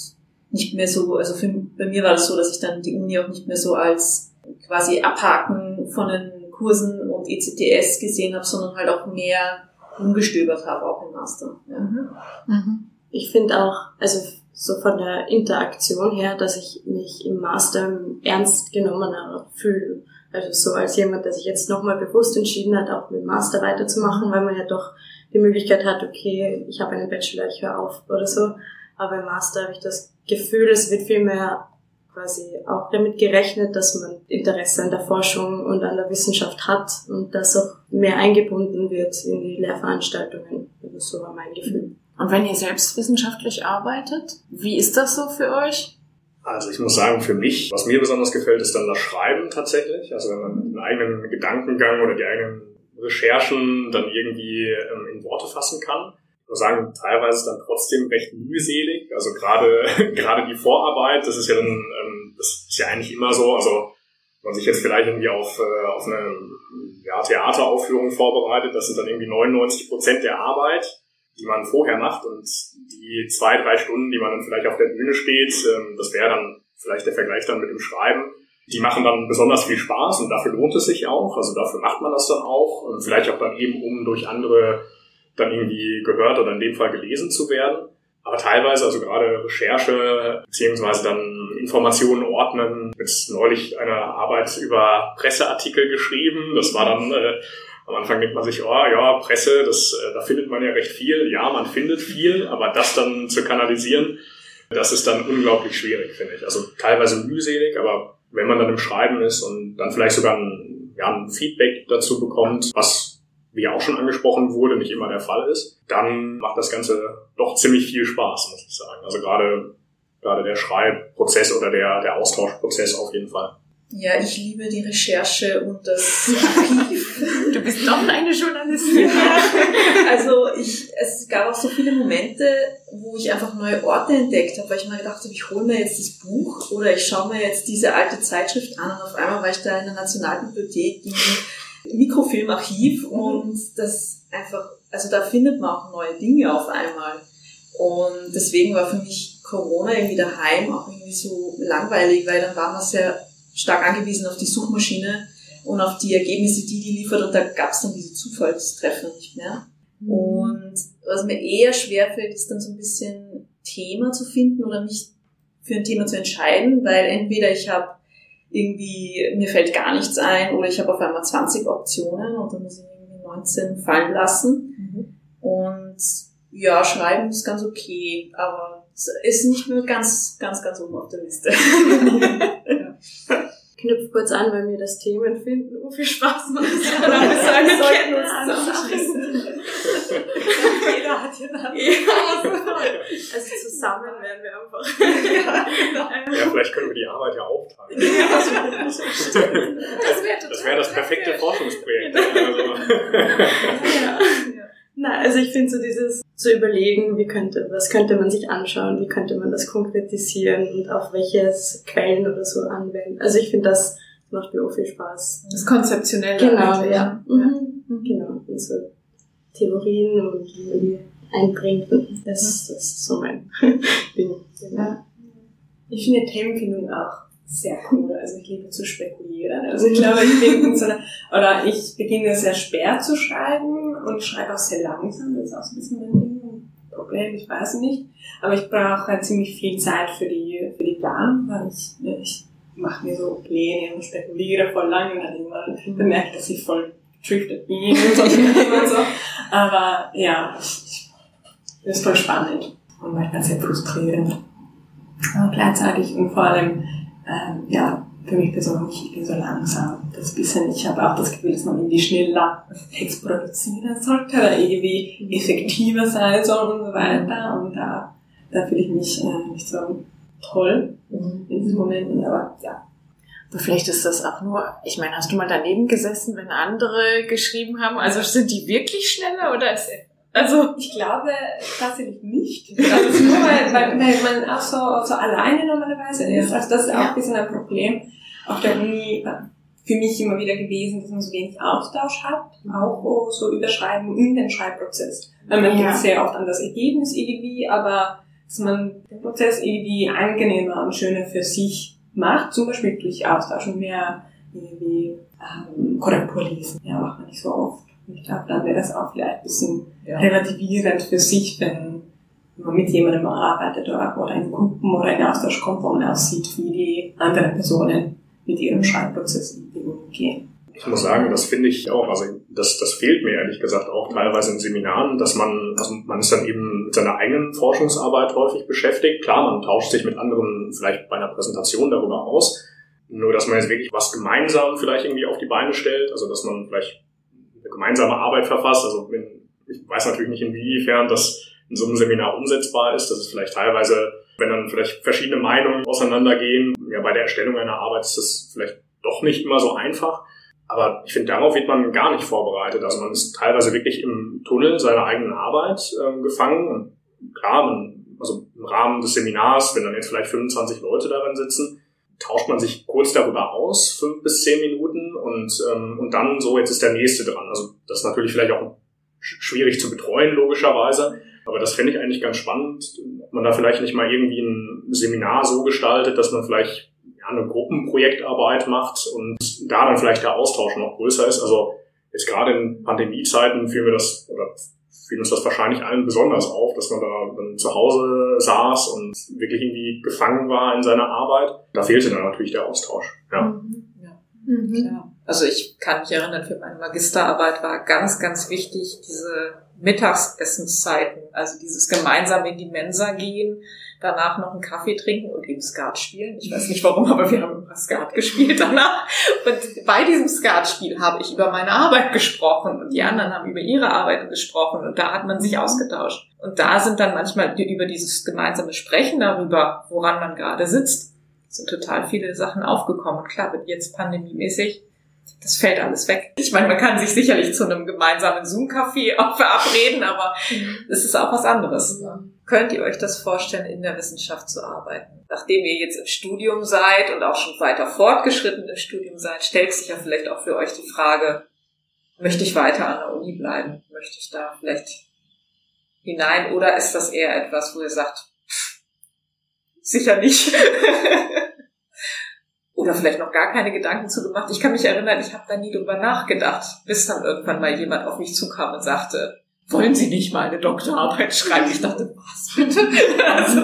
nicht mehr so, also für, bei mir war das so, dass ich dann die Uni auch nicht mehr so als quasi Abhaken von den Kursen und ECTS gesehen habe, sondern halt auch mehr umgestöbert habe, auch im Master. Ja. Mhm. Ich finde auch, also so von der Interaktion her, dass ich mich im Master ernst genommener fühle. Also so als jemand, der sich jetzt nochmal bewusst entschieden hat, auch mit dem Master weiterzumachen, weil man ja doch die Möglichkeit hat, okay, ich habe einen Bachelor, ich höre auf oder so. Aber im Master habe ich das Gefühl, es wird viel mehr quasi auch damit gerechnet, dass man Interesse an der Forschung und an der Wissenschaft hat und das auch mehr eingebunden wird in die Lehrveranstaltungen. Also so war mein Gefühl. Und wenn ihr selbst wissenschaftlich arbeitet, wie ist das so für euch? Also ich muss sagen, für mich, was mir besonders gefällt, ist dann das Schreiben tatsächlich. Also wenn man den eigenen Gedankengang oder die eigenen Recherchen dann irgendwie ähm, in Worte fassen kann. Muss sagen, teilweise ist dann trotzdem recht mühselig. Also gerade gerade die Vorarbeit, das ist ja dann, ähm, das ist ja eigentlich immer so. Also man sich jetzt vielleicht irgendwie auf, äh, auf eine ja, Theateraufführung vorbereitet, das sind dann irgendwie 99 Prozent der Arbeit, die man vorher macht und die zwei, drei Stunden, die man dann vielleicht auf der Bühne steht, ähm, das wäre dann vielleicht der Vergleich dann mit dem Schreiben. Die machen dann besonders viel Spaß und dafür lohnt es sich auch. Also dafür macht man das dann auch. Und vielleicht auch dann eben, um durch andere dann irgendwie gehört oder in dem Fall gelesen zu werden. Aber teilweise, also gerade Recherche beziehungsweise dann Informationen ordnen. Jetzt neulich eine Arbeit über Presseartikel geschrieben. Das war dann äh, am Anfang denkt man sich, oh ja, Presse, das, äh, da findet man ja recht viel. Ja, man findet viel, aber das dann zu kanalisieren, das ist dann unglaublich schwierig, finde ich. Also teilweise mühselig, aber wenn man dann im Schreiben ist und dann vielleicht sogar ein, ja, ein Feedback dazu bekommt, was wie auch schon angesprochen wurde, nicht immer der Fall ist, dann macht das Ganze doch ziemlich viel Spaß, muss ich sagen. Also gerade, gerade der Schreibprozess oder der, der Austauschprozess auf jeden Fall. Ja, ich liebe die Recherche und das Archiv. Du bist doch eine Journalistin. also ich, es gab auch so viele Momente, wo ich einfach neue Orte entdeckt habe, weil ich mir gedacht habe, ich hole mir jetzt das Buch oder ich schaue mir jetzt diese alte Zeitschrift an und auf einmal war ich da in der Nationalbibliothek im Mikrofilmarchiv und das einfach, also da findet man auch neue Dinge auf einmal. Und deswegen war für mich Corona irgendwie daheim auch irgendwie so langweilig, weil dann war man sehr stark angewiesen auf die Suchmaschine und auf die Ergebnisse, die die liefert und da gab es dann diese Zufallstreffer nicht mehr. Mhm. Und was mir eher schwerfällt, ist dann so ein bisschen Thema zu finden oder mich für ein Thema zu entscheiden, weil entweder ich habe irgendwie, mir fällt gar nichts ein oder ich habe auf einmal 20 Optionen und dann muss ich irgendwie 19 fallen lassen. Mhm. Und ja, schreiben ist ganz okay, aber es ist nicht nur ganz, ganz, ganz oben auf der Liste. knüpfe kurz an, weil mir das Themenfinden so viel Spaß macht. Ja, wir sollten uns zusammenschließen. Jeder hat hier eine ja, Also zusammen werden wir einfach. Ja, genau. ja, vielleicht können wir die Arbeit ja aufteilen. Ja, das wäre das, wär das perfekte Forschungsprojekt. Genau. Also. Ja. Na, also ich finde so dieses zu überlegen, wie könnte, was könnte man sich anschauen, wie könnte man das konkretisieren und auf welches Quellen oder so anwenden. Also ich finde, das macht mir auch viel Spaß. Das Konzeptionelle. Genau, ja. Mhm. Mhm. Genau. Und so Theorien und wie man die einbringt. Das, das ist so mein Ding. Ja. Ich finde Themenfindung auch sehr cool. Also ich liebe zu spekulieren. Also ich glaube, ich bin in so einer, oder ich beginne sehr schwer zu schreiben und schreibe auch sehr langsam. Das ist auch so ein bisschen mein Ding, Problem, ich weiß nicht. Aber ich brauche halt ziemlich viel Zeit für die, für die Planung, weil ich, ich mache mir so Pläne und spekuliere voll lange und dann bemerke ich, dass ich voll bin und so. Aber ja, das ist voll spannend und manchmal sehr frustrierend. Aber gleichzeitig und vor allem ähm, ja, für mich persönlich, ich bin so langsam. Das bisschen, ich habe auch das Gefühl, dass man irgendwie schneller Text produzieren sollte oder irgendwie effektiver sein soll und so weiter. Und da, da fühle ich mich äh, nicht so toll in diesen Momenten, aber ja. Vielleicht ist das auch nur, ich meine, hast du mal daneben gesessen, wenn andere geschrieben haben? Also sind die wirklich schneller oder ist also ich glaube tatsächlich nicht. Also nur, weil, weil, weil man auch so, so alleine normalerweise ist. Also das ist auch ein bisschen ein Problem auf der Uni für mich immer wieder gewesen, dass man so wenig Austausch hat, auch so überschreiben in den Schreibprozess. Weil man ja. denkt sehr oft an das Ergebnis irgendwie, aber dass man den Prozess irgendwie angenehmer und schöner für sich macht, zum Beispiel durch Austausch und mehr irgendwie ähm, Korrektur lesen. Ja, macht man nicht so oft. Ich glaube, dann wäre das auch vielleicht ein bisschen ja. relativierend für sich, wenn man mit jemandem arbeitet oder, oder in Gruppen oder in Austausch kommt, wo man auch sieht, wie die anderen Personen mit ihrem Schreibprozess umgehen. Ich muss sagen, das finde ich auch, also das, das fehlt mir ehrlich gesagt auch teilweise in Seminaren, dass man, also man ist dann eben mit seiner eigenen Forschungsarbeit häufig beschäftigt. Klar, man tauscht sich mit anderen vielleicht bei einer Präsentation darüber aus, nur dass man jetzt wirklich was gemeinsam vielleicht irgendwie auf die Beine stellt, also dass man vielleicht gemeinsame Arbeit verfasst. Also ich weiß natürlich nicht, inwiefern das in so einem Seminar umsetzbar ist. Das ist vielleicht teilweise, wenn dann vielleicht verschiedene Meinungen auseinandergehen, ja, bei der Erstellung einer Arbeit ist das vielleicht doch nicht immer so einfach. Aber ich finde, darauf wird man gar nicht vorbereitet. Also man ist teilweise wirklich im Tunnel seiner eigenen Arbeit äh, gefangen. Und klar, man, also im Rahmen des Seminars, wenn dann jetzt vielleicht 25 Leute darin sitzen, tauscht man sich kurz darüber aus, fünf bis zehn Minuten und, ähm, und dann so, jetzt ist der nächste dran. Also das ist natürlich vielleicht auch schwierig zu betreuen, logischerweise. Aber das fände ich eigentlich ganz spannend, ob man da vielleicht nicht mal irgendwie ein Seminar so gestaltet, dass man vielleicht ja, eine Gruppenprojektarbeit macht und da dann vielleicht der Austausch noch größer ist. Also jetzt gerade in Pandemiezeiten fiel mir das, oder fiel uns das wahrscheinlich allen besonders auf, dass man da dann zu Hause saß und wirklich irgendwie gefangen war in seiner Arbeit. Da fehlte dann natürlich der Austausch. Ja. Mhm. ja. Mhm. Klar. Also ich kann mich erinnern, für meine Magisterarbeit war ganz, ganz wichtig diese Mittagsessenszeiten, also dieses gemeinsam in die Mensa gehen, danach noch einen Kaffee trinken und eben Skat spielen. Ich weiß nicht warum, aber wir haben immer Skat gespielt danach. Und bei diesem Skatspiel habe ich über meine Arbeit gesprochen und die anderen haben über ihre Arbeiten gesprochen und da hat man sich ausgetauscht. Und da sind dann manchmal über dieses gemeinsame Sprechen darüber, woran man gerade sitzt, sind total viele Sachen aufgekommen. Und klar, wird jetzt pandemiemäßig das fällt alles weg. Ich meine, man kann sich sicherlich zu einem gemeinsamen Zoom-Café auch verabreden, aber es ist auch was anderes. Könnt ihr euch das vorstellen, in der Wissenschaft zu arbeiten? Nachdem ihr jetzt im Studium seid und auch schon weiter fortgeschritten im Studium seid, stellt sich ja vielleicht auch für euch die Frage, möchte ich weiter an der Uni bleiben? Möchte ich da vielleicht hinein? Oder ist das eher etwas, wo ihr sagt, sicher nicht? oder vielleicht noch gar keine Gedanken zu gemacht. Ich kann mich erinnern, ich habe da nie drüber nachgedacht, bis dann irgendwann mal jemand auf mich zukam und sagte, wollen Sie nicht mal eine Doktorarbeit schreiben? Ich dachte, was bitte? Also,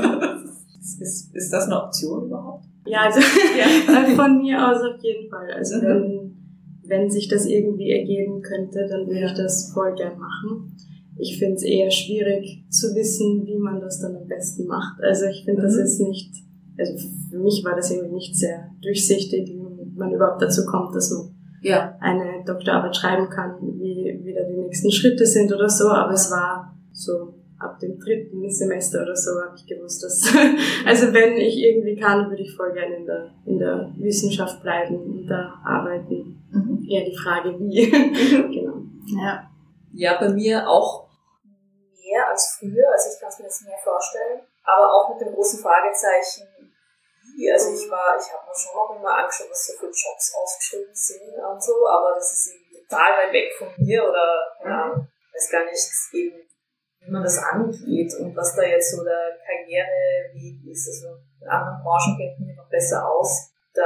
ist, ist das eine Option überhaupt? Ja, also ja. von mir aus auf jeden Fall. Also mhm. wenn, wenn sich das irgendwie ergeben könnte, dann würde ja. ich das voll gern machen. Ich finde es eher schwierig zu wissen, wie man das dann am besten macht. Also ich finde, mhm. das ist nicht also für mich war das irgendwie nicht sehr durchsichtig, wie man überhaupt dazu kommt, dass man ja. eine Doktorarbeit schreiben kann, wie wieder die nächsten Schritte sind oder so. Aber es war so ab dem dritten Semester oder so habe ich gewusst, dass also wenn ich irgendwie kann, würde ich voll gerne in der in der Wissenschaft bleiben und da arbeiten. Mhm. Eher die Frage wie. genau. Ja. Ja, bei mir auch mehr als früher. Also ich kann es mir jetzt mehr vorstellen, aber auch mit dem großen Fragezeichen Also ich war, ich habe mir schon noch immer angeschaut, was so für Jobs ausgeschrieben sind und so, aber das ist irgendwie total weit weg von mir oder ja, mhm. weiß gar nicht eben, wie man das angeht und was da jetzt so der Karriereweg ist. Also in anderen Branchen kennt man noch besser aus. Da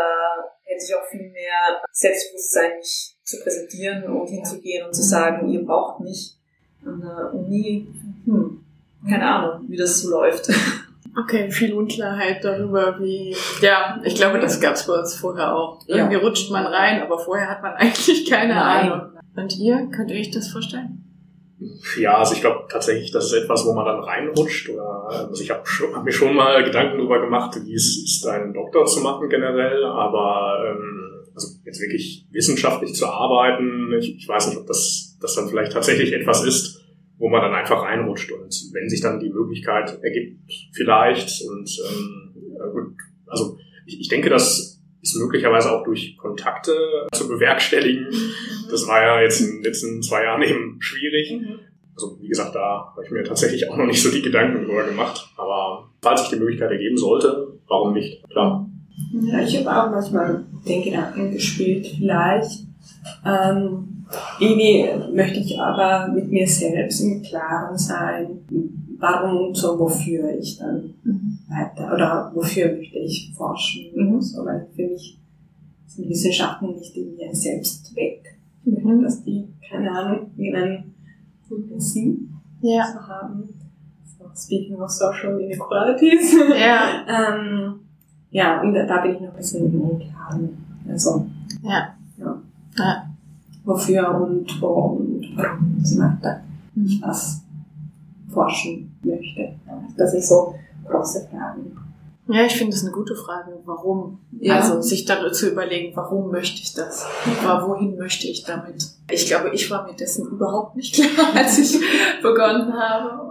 hätte ich auch viel mehr Selbstbewusstsein, mich zu präsentieren und hinzugehen und zu sagen, ihr braucht mich an der Uni. Hm, keine Ahnung, wie das so läuft. Okay, viel Unklarheit darüber, wie, ja, ich glaube, das gab es bei uns vorher auch. Irgendwie ja. rutscht man rein, aber vorher hat man eigentlich keine Nein. Ahnung. Und ihr, könnt ihr euch das vorstellen? Ja, also ich glaube tatsächlich, das ist etwas, wo man dann reinrutscht. Oder, also ich habe hab mir schon mal Gedanken darüber gemacht, wie es ist, einen Doktor zu machen generell, aber ähm, also jetzt wirklich wissenschaftlich zu arbeiten, ich, ich weiß nicht, ob das, das dann vielleicht tatsächlich etwas ist, wo man dann einfach reinrutscht. Und wenn sich dann die Möglichkeit ergibt, vielleicht, und ähm, gut, also ich, ich denke, das ist möglicherweise auch durch Kontakte zu bewerkstelligen. Das war ja jetzt in den letzten zwei Jahren eben schwierig. Mhm. Also wie gesagt, da habe ich mir tatsächlich auch noch nicht so die Gedanken drüber gemacht. Aber falls sich die Möglichkeit ergeben sollte, warum nicht? Klar. Ja, ich habe auch manchmal den Gedanken gespielt, vielleicht ähm, irgendwie möchte ich aber mit mir selbst im Klaren sein, warum und so, wofür ich dann mhm. weiter oder wofür möchte ich forschen. Mhm. So, weil für mich sind Wissenschaften nicht irgendwie ein Selbstzweck, mhm. dass die, keine Ahnung, irgendeinen guten Sinn ja. zu haben. So, speaking of social inequalities. Ja. ähm, ja, und da bin ich noch ein bisschen im Klaren. Also, ja. ja. ja wofür und wo und warum und so weiter ich was forschen möchte. Das ist so große Fragen. Ja, ich finde das eine gute Frage. Warum? Ja. Also sich darüber zu überlegen, warum möchte ich das? Ja. Wohin möchte ich damit? Ich glaube, ich war mir dessen überhaupt nicht klar, als ich begonnen habe.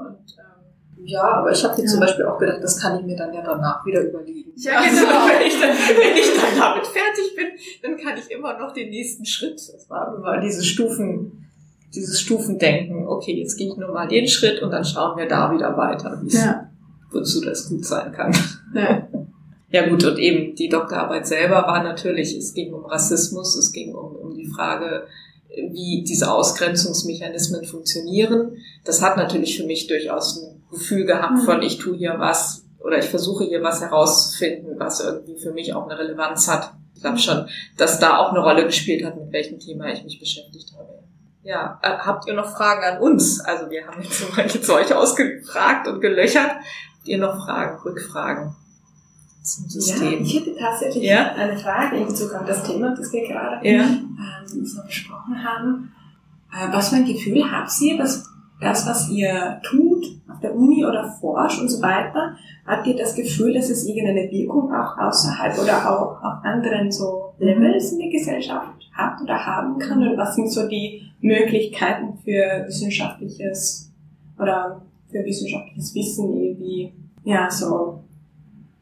Ja, aber ich habe dir ja. zum Beispiel auch gedacht, das kann ich mir dann ja danach wieder überlegen. Ja, genau. Also, wenn, ich dann, wenn ich dann damit fertig bin, dann kann ich immer noch den nächsten Schritt. Das war immer diese Stufen, dieses Stufendenken. Okay, jetzt gehe ich nur mal den Schritt und dann schauen wir da wieder weiter, ja. wozu das gut sein kann. Ja. Ja gut, und eben die Doktorarbeit selber war natürlich, es ging um Rassismus, es ging um, um die Frage, wie diese Ausgrenzungsmechanismen funktionieren. Das hat natürlich für mich durchaus ein Gefühl gehabt Mhm. von, ich tue hier was oder ich versuche hier was herauszufinden, was irgendwie für mich auch eine Relevanz hat. Ich glaube schon, dass da auch eine Rolle gespielt hat, mit welchem Thema ich mich beschäftigt habe. Ja, äh, habt ihr noch Fragen an uns? Also wir haben jetzt jetzt euch ausgefragt und gelöchert. Habt ihr noch Fragen, Rückfragen zum Ja, System? ich hätte tatsächlich Ja? eine Frage in Bezug auf das Thema, das wir gerade Ja. ähm, so besprochen haben. Äh, was für ein Gefühl habt ihr, dass das, was ihr tut, auf der Uni oder forscht und so weiter, habt ihr das Gefühl, dass es irgendeine Wirkung auch außerhalb oder auch auf anderen so Levels in der Gesellschaft hat oder haben kann? Und was sind so die Möglichkeiten für wissenschaftliches oder für wissenschaftliches Wissen irgendwie, ja, so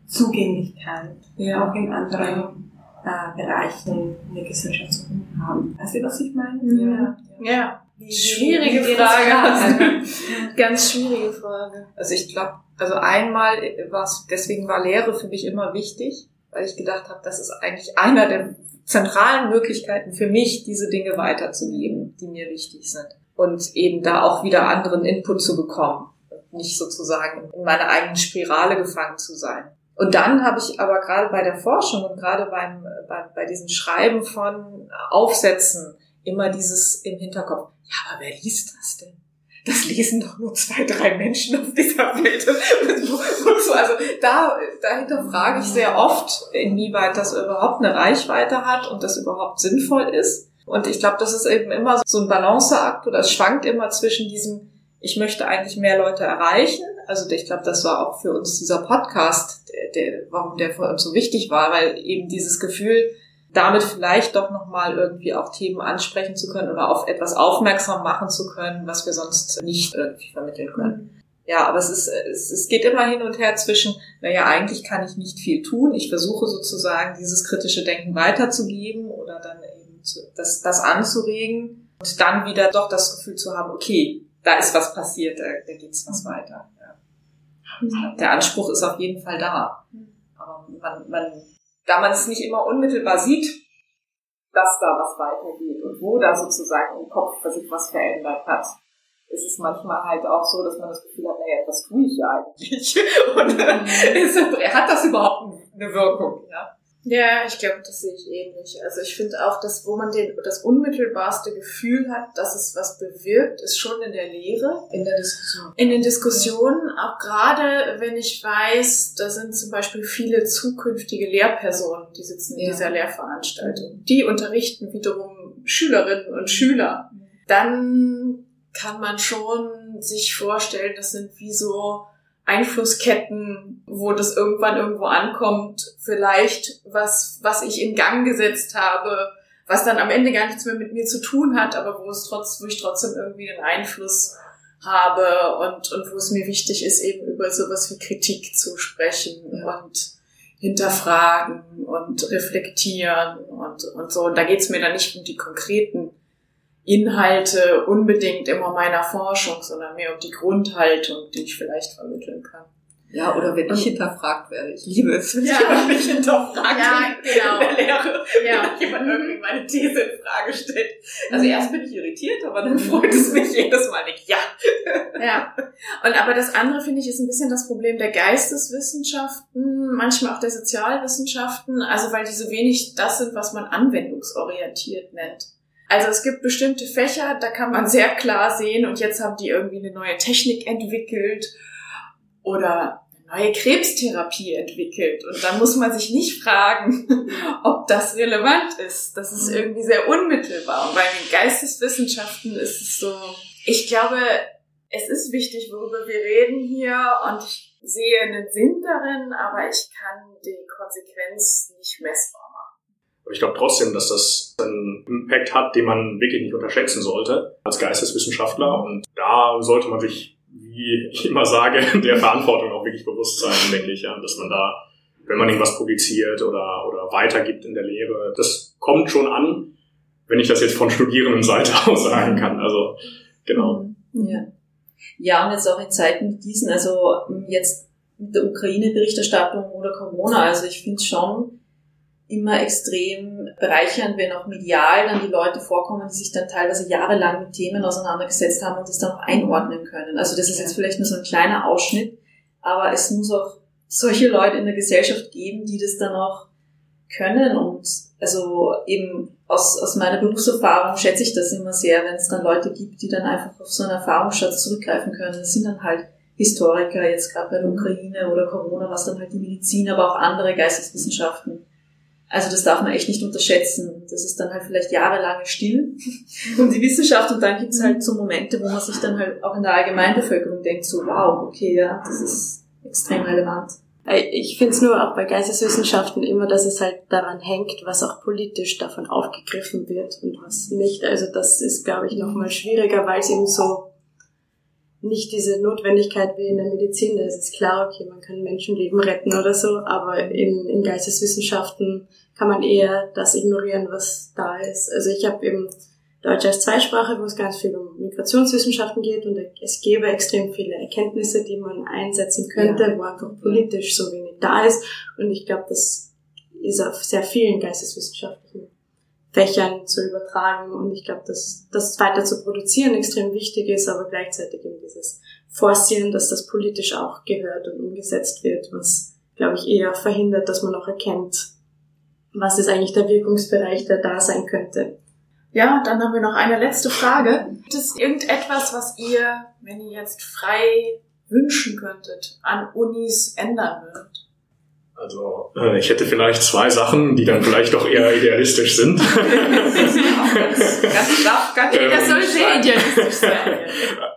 Zugänglichkeit Ja. auch in anderen äh, Bereichen in der Gesellschaft zu haben. Weißt du, was ich meine? Ja. Ja, Wie- wie- schwierige Frage. ganz schwierige Frage. Also ich glaube, also einmal war es, deswegen war Lehre für mich immer wichtig, weil ich gedacht habe, das ist eigentlich einer der zentralen Möglichkeiten für mich, diese Dinge weiterzugeben, die mir wichtig sind. Und eben da auch wieder anderen Input zu bekommen. Nicht sozusagen in meiner eigenen Spirale gefangen zu sein. Und dann habe ich aber gerade bei der Forschung und gerade beim, bei, bei diesem Schreiben von Aufsätzen immer dieses im Hinterkopf, ja, aber wer liest das denn? Das lesen doch nur zwei, drei Menschen auf dieser Welt. Also da, dahinter frage ich sehr oft, inwieweit das überhaupt eine Reichweite hat und das überhaupt sinnvoll ist. Und ich glaube, das ist eben immer so ein Balanceakt oder es schwankt immer zwischen diesem, ich möchte eigentlich mehr Leute erreichen. Also ich glaube, das war auch für uns dieser Podcast, der, der, warum der für uns so wichtig war, weil eben dieses Gefühl, damit vielleicht doch nochmal irgendwie auch Themen ansprechen zu können oder auf etwas aufmerksam machen zu können, was wir sonst nicht irgendwie vermitteln können. Ja, aber es ist, es, es geht immer hin und her zwischen, naja, eigentlich kann ich nicht viel tun. Ich versuche sozusagen dieses kritische Denken weiterzugeben oder dann eben zu, das, das anzuregen und dann wieder doch das Gefühl zu haben, okay, da ist was passiert, da, da geht's was weiter. Ja. Der Anspruch ist auf jeden Fall da. Aber man, man, da man es nicht immer unmittelbar sieht, dass da was weitergeht und wo da sozusagen im Kopf sich was verändert hat, ist es manchmal halt auch so, dass man das Gefühl hat, naja, was tue ich ja eigentlich? Und äh, ist, hat das überhaupt eine Wirkung? Ja? Ja, ich glaube, das sehe ich ähnlich. Also ich finde auch, dass wo man den, das unmittelbarste Gefühl hat, dass es was bewirkt, ist schon in der Lehre. In der Diskussion. In den Diskussionen, auch gerade wenn ich weiß, da sind zum Beispiel viele zukünftige Lehrpersonen, die sitzen in Ja. dieser Lehrveranstaltung. Die unterrichten wiederum Schülerinnen und Schüler. Dann kann man schon sich vorstellen, das sind wie so Einflussketten, wo das irgendwann irgendwo ankommt, vielleicht was, was ich in Gang gesetzt habe, was dann am Ende gar nichts mehr mit mir zu tun hat, aber wo es trotz, wo ich trotzdem irgendwie einen Einfluss habe und, und wo es mir wichtig ist, eben über sowas wie Kritik zu sprechen und hinterfragen und reflektieren und, und so. Und da geht's mir dann nicht um die konkreten Inhalte unbedingt immer meiner Forschung, sondern mehr um die Grundhaltung, die ich vielleicht vermitteln kann. Ja, oder wenn ich hinterfragt werde. Ich liebe es, wenn Ja. jemand mich hinterfragt Ja, genau. in der Lehre. Ja. Wenn jemand irgendwie meine These in Frage stellt. Also erst bin ich irritiert, aber dann freut es mich jedes Mal nicht. Ja. Ja. Und aber das andere finde ich ist ein bisschen das Problem der Geisteswissenschaften, manchmal auch der Sozialwissenschaften, also weil die so wenig das sind, was man anwendungsorientiert nennt. Also es gibt bestimmte Fächer, da kann man sehr klar sehen und jetzt haben die irgendwie eine neue Technik entwickelt oder eine neue Krebstherapie entwickelt. Und dann muss man sich nicht fragen, ob das relevant ist. Das ist irgendwie sehr unmittelbar. Und bei den Geisteswissenschaften ist es so, ich glaube, es ist wichtig, worüber wir reden hier und ich sehe einen Sinn darin, aber ich kann die Konsequenz nicht messbar. Aber ich glaube trotzdem, dass das einen Impact hat, den man wirklich nicht unterschätzen sollte als Geisteswissenschaftler. Und da sollte man sich, wie ich immer sage, der Verantwortung auch wirklich bewusst sein, denke ich, ja, dass man da, wenn man irgendwas publiziert oder, oder weitergibt in der Lehre, das kommt schon an, wenn ich das jetzt von Studierendenseite aus sagen kann. Also, genau. Ja. Ja, und jetzt auch in Zeiten wie diesen, also jetzt mit der Ukraine-Berichterstattung oder Corona. Also ich finde es schon immer extrem bereichernd, wenn auch medial dann die Leute vorkommen, die sich dann teilweise jahrelang mit Themen auseinandergesetzt haben und das dann auch einordnen können. Also das ist jetzt vielleicht nur so ein kleiner Ausschnitt, aber es muss auch solche Leute in der Gesellschaft geben, die das dann auch können und also eben aus, aus meiner Berufserfahrung schätze ich das immer sehr, wenn es dann Leute gibt, die dann einfach auf so einen Erfahrungsschatz zurückgreifen können. Das sind dann halt Historiker, jetzt gerade bei der Ukraine oder Corona, was dann halt die Medizin, aber auch andere Geisteswissenschaften. Also das darf man echt nicht unterschätzen. Das ist dann halt vielleicht jahrelange still um die Wissenschaft und dann gibt es halt so Momente, wo man sich dann halt auch in der Allgemeinbevölkerung denkt, so wow, okay, ja, das ist extrem relevant. Ich finde es nur auch bei Geisteswissenschaften immer, dass es halt daran hängt, was auch politisch davon aufgegriffen wird und was nicht. Also das ist, glaube ich, nochmal schwieriger, weil es eben so nicht diese Notwendigkeit wie in der Medizin, da ist es klar, okay, man kann Menschenleben retten oder so, aber in, in Geisteswissenschaften kann man eher das ignorieren, was da ist. Also ich habe eben Deutsch als Zweisprache, wo es ganz viel um Migrationswissenschaften geht und es gäbe extrem viele Erkenntnisse, die man einsetzen könnte, ja. wo einfach politisch so wenig da ist. Und ich glaube, das ist auf sehr vielen geisteswissenschaftlichen Fächern zu übertragen. Und ich glaube, dass das weiter zu produzieren extrem wichtig ist, aber gleichzeitig eben dieses Forcieren, dass das politisch auch gehört und umgesetzt wird, was, glaube ich, eher verhindert, dass man auch erkennt, was ist eigentlich der Wirkungsbereich, der da sein könnte. Ja, dann haben wir noch eine letzte Frage. Gibt es irgendetwas, was ihr, wenn ihr jetzt frei wünschen könntet, an Unis ändern würdet? Also äh, ich hätte vielleicht zwei Sachen, die dann vielleicht doch eher idealistisch sind. ganz, ganz, ganz, ähm, das soll sehr idealistisch sein.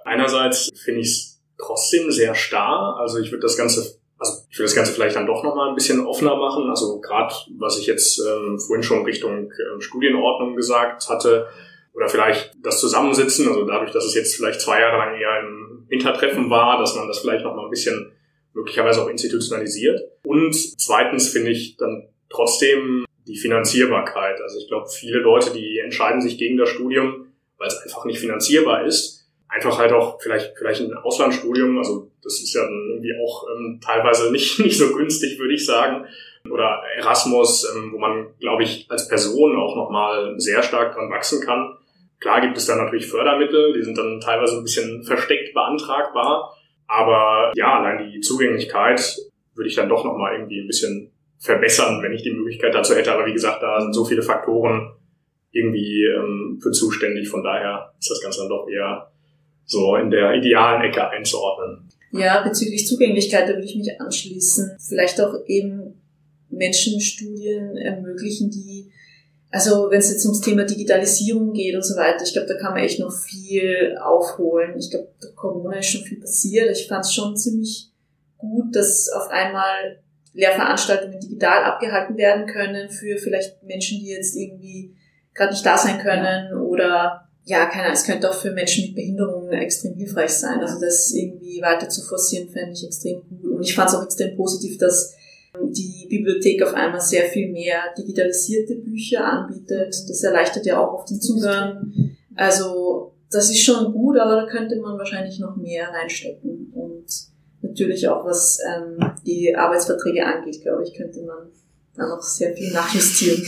Einerseits finde ich es trotzdem sehr starr. Also ich würde das Ganze, also ich würde das Ganze vielleicht dann doch nochmal ein bisschen offener machen. Also gerade, was ich jetzt ähm, vorhin schon Richtung äh, Studienordnung gesagt hatte, oder vielleicht das Zusammensitzen, also dadurch, dass es jetzt vielleicht zwei Jahre lang eher ein Hintertreffen war, dass man das vielleicht nochmal ein bisschen möglicherweise auch institutionalisiert. Und zweitens finde ich dann trotzdem die Finanzierbarkeit. Also ich glaube, viele Leute, die entscheiden sich gegen das Studium, weil es einfach nicht finanzierbar ist. Einfach halt auch vielleicht, vielleicht ein Auslandsstudium, also das ist ja irgendwie auch ähm, teilweise nicht, nicht so günstig, würde ich sagen. Oder Erasmus, ähm, wo man, glaube ich, als Person auch nochmal sehr stark dran wachsen kann. Klar gibt es da natürlich Fördermittel, die sind dann teilweise ein bisschen versteckt beantragbar. Aber ja, allein die Zugänglichkeit würde ich dann doch nochmal irgendwie ein bisschen verbessern, wenn ich die Möglichkeit dazu hätte. Aber wie gesagt, da sind so viele Faktoren irgendwie ähm, für zuständig. Von daher ist das Ganze dann doch eher so in der idealen Ecke einzuordnen. Ja, bezüglich Zugänglichkeit, da würde ich mich anschließen. Vielleicht auch eben Menschenstudien ermöglichen, die also wenn es jetzt ums Thema Digitalisierung geht und so weiter, ich glaube, da kann man echt noch viel aufholen. Ich glaube, der Corona ist schon viel passiert. Ich fand es schon ziemlich gut, dass auf einmal Lehrveranstaltungen digital abgehalten werden können für vielleicht Menschen, die jetzt irgendwie gerade nicht da sein können oder ja, keine Ahnung, es könnte auch für Menschen mit Behinderungen extrem hilfreich sein. Also das irgendwie weiter zu forcieren, fände ich extrem gut. Und ich fand es auch extrem positiv, dass die Bibliothek auf einmal sehr viel mehr digitalisierte Bücher anbietet. Das erleichtert ja auch auf den Zugang. Also das ist schon gut, aber da könnte man wahrscheinlich noch mehr reinstecken. Und natürlich auch was ähm, die Arbeitsverträge angeht, glaube ich, könnte man da noch sehr viel nachjustieren.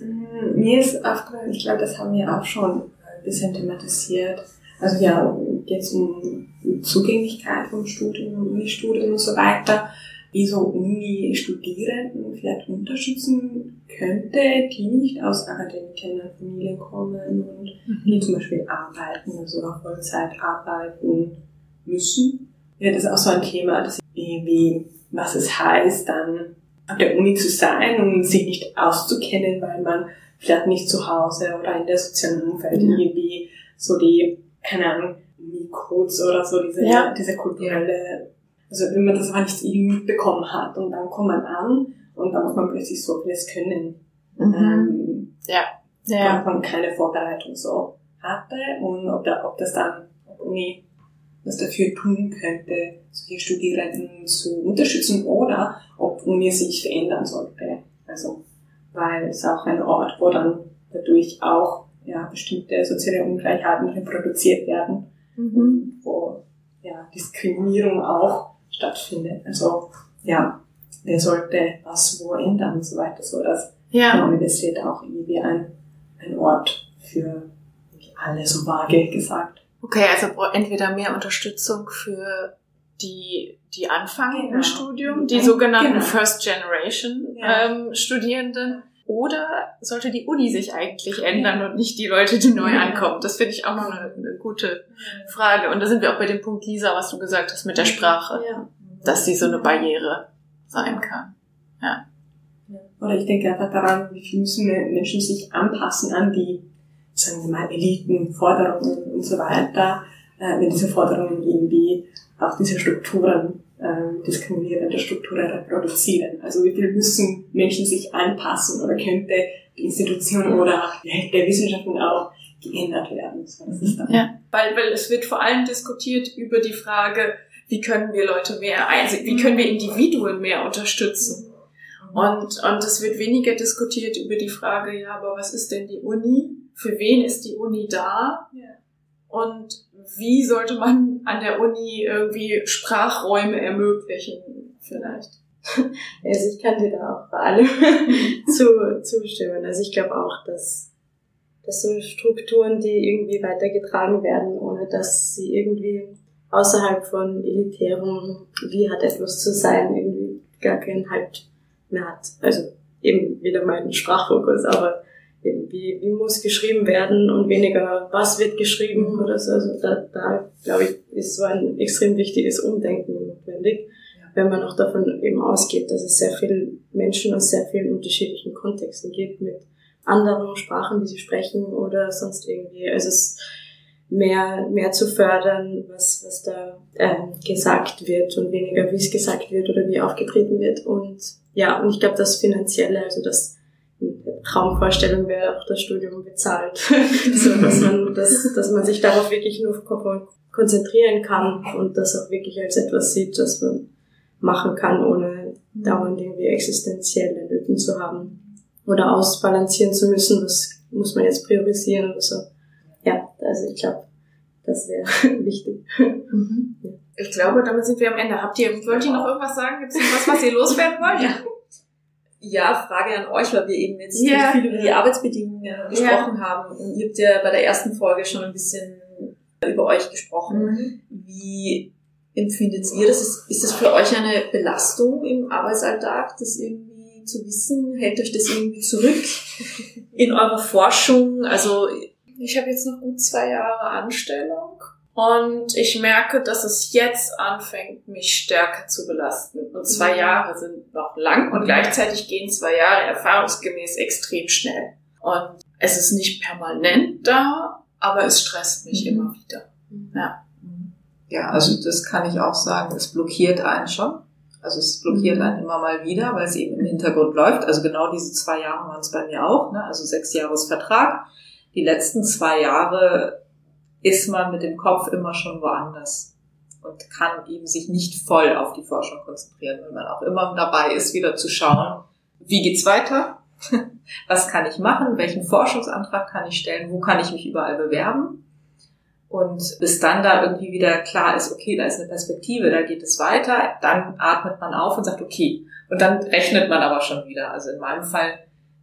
Mm, mir ist aufgefallen, ich glaube, das haben wir auch schon ein bisschen thematisiert. Also ja, geht es um Zugänglichkeit vom Studium, Uni-Studium und so weiter wie so Uni-Studierenden vielleicht unterstützen könnte, die nicht aus Akademikerinnenfamilien kommen und mhm. die zum Beispiel arbeiten, also auch Vollzeit arbeiten müssen. Ja, das ist auch so ein Thema, das wie, was es heißt, dann auf der Uni zu sein und sich nicht auszukennen, weil man vielleicht nicht zu Hause oder in der sozialen Umfeld ja. irgendwie so die, keine Ahnung, Codes oder so, diese, ja. diese kulturelle also wenn man das aber nicht irgendwie mitbekommen hat und dann kommt man an und dann muss man plötzlich so vieles können. Mhm. Ähm, ja. ja. Weil man keine Vorbereitung so hatte und ob, da, ob das dann, ob Uni was dafür tun könnte, solche Studierenden zu unterstützen oder ob Uni sich verändern sollte. Also, weil es auch ein Ort, wo dann dadurch auch ja, bestimmte soziale Ungleichheiten reproduziert werden, mhm. wo ja, Diskriminierung auch stattfindet. Also ja, wer sollte was wo ändern und so weiter, so dass Ja. die Universität auch irgendwie ein, ein Ort für alle, so vage gesagt. Okay, also entweder mehr Unterstützung für die, die anfangen Genau. im Studium, die Genau. sogenannten Genau. First Generation Ja. ähm, Studierenden. Oder sollte die Uni sich eigentlich ändern und nicht die Leute, die neu Ja. ankommen? Das finde ich auch noch eine, eine gute Frage. Und da sind wir auch bei dem Punkt, Lisa, was du gesagt hast mit der Sprache, Ja. dass die so eine Barriere sein kann. Oder ich denke einfach daran, wie viel müssen Menschen sich anpassen an die, sagen wir mal, Eliten, Forderungen und so weiter, äh, wenn diese Forderungen irgendwie auch diese Strukturen, äh, diskriminierende Strukturen reproduzieren. Also wie viel müssen Menschen sich anpassen oder könnte die Institution oder die der Wissenschaften auch geändert werden. So, das ist dann Ja. Weil, weil es wird vor allem diskutiert über die Frage, wie können wir Leute mehr einsehen, wie können wir Individuen mehr unterstützen. Und, und es wird weniger diskutiert über die Frage, ja, aber was ist denn die Uni? Für wen ist die Uni da? Ja. Und wie sollte man an der Uni irgendwie Sprachräume ermöglichen, vielleicht? Also ich kann dir da auch bei allem zu, zustimmen. Also ich glaube auch, dass, dass so Strukturen, die irgendwie weitergetragen werden, ohne dass sie irgendwie außerhalb von elitären, wie hat etwas zu sein, irgendwie gar keinen Halt mehr hat. Also eben wieder mein Sprachfokus, aber wie, wie muss geschrieben werden und weniger was wird geschrieben oder so. Also da, da glaube ich, ist so ein extrem wichtiges Umdenken notwendig wenn man auch davon eben ausgeht, dass es sehr viele Menschen aus sehr vielen unterschiedlichen Kontexten gibt, mit anderen Sprachen, die sie sprechen oder sonst irgendwie. Also es mehr, mehr zu fördern, was, was da ähm, gesagt wird und weniger, wie es gesagt wird oder wie aufgetreten wird. Und ja, und ich glaube, das Finanzielle, also das Traumvorstellung wäre auch das Studium bezahlt, so dass man, dass, dass man sich darauf wirklich nur kon- konzentrieren kann und das auch wirklich als etwas sieht, das man machen kann, ohne dauernd irgendwie existenzielle Nöten zu haben oder ausbalancieren zu müssen, was muss man jetzt priorisieren oder so. Ja, also ich glaube, das wäre wichtig. Ich glaube, damit sind wir am Ende. Habt ihr, wollt ihr noch irgendwas sagen? Gibt es noch was, was ihr loswerden wollt? Ja. Ja, Frage an euch, weil wir eben jetzt Ja. viel über die Arbeitsbedingungen gesprochen haben. Und ihr habt ja bei der ersten Folge schon ein bisschen über euch gesprochen. Wie empfindet ihr das? Ist, ist das für euch eine Belastung im Arbeitsalltag, das irgendwie zu wissen? Hält euch das irgendwie zurück in eurer Forschung? Also Ich habe jetzt noch gut zwei Jahre Anstellung und ich merke, dass es jetzt anfängt, mich stärker zu belasten. Und zwei Jahre sind noch lang und gleichzeitig gehen zwei Jahre erfahrungsgemäß extrem schnell. Und es ist nicht permanent da, aber es stresst mich Mhm. immer wieder. Ja. Ja, also das kann ich auch sagen, es blockiert einen schon. Also es blockiert einen immer mal wieder, weil es eben im Hintergrund läuft. Also genau diese zwei Jahre waren es bei mir auch, ne? also sechs Jahresvertrag. Die letzten zwei Jahre ist man mit dem Kopf immer schon woanders und kann eben sich nicht voll auf die Forschung konzentrieren, weil man auch immer dabei ist, wieder zu schauen, wie geht's weiter? Was kann ich machen? Welchen Forschungsantrag kann ich stellen? Wo kann ich mich überall bewerben? Und bis dann da irgendwie wieder klar ist, okay, da ist eine Perspektive, da geht es weiter, dann atmet man auf und sagt, okay. Und dann rechnet man aber schon wieder. Also in meinem Fall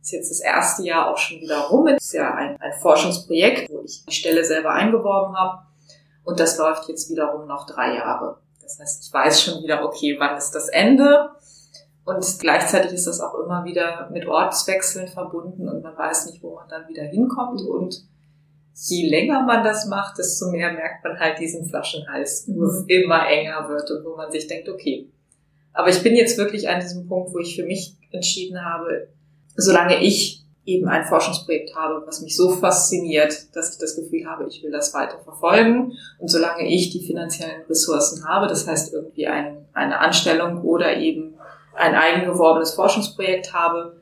ist jetzt das erste Jahr auch schon wieder rum. Es ist ja ein, ein Forschungsprojekt, wo ich die Stelle selber eingeworben habe. Und das läuft jetzt wiederum noch drei Jahre. Das heißt, ich weiß schon wieder, okay, wann ist das Ende? Und gleichzeitig ist das auch immer wieder mit Ortswechseln verbunden und man weiß nicht, wo man dann wieder hinkommt. Und je länger man das macht, desto mehr merkt man halt diesen Flaschenhals, wo es immer enger wird und wo man sich denkt, okay. Aber ich bin jetzt wirklich an diesem Punkt, wo ich für mich entschieden habe, solange ich eben ein Forschungsprojekt habe, was mich so fasziniert, dass ich das Gefühl habe, ich will das weiter verfolgen. Und solange ich die finanziellen Ressourcen habe, das heißt irgendwie ein, eine Anstellung oder eben ein eigengeworbenes Forschungsprojekt habe,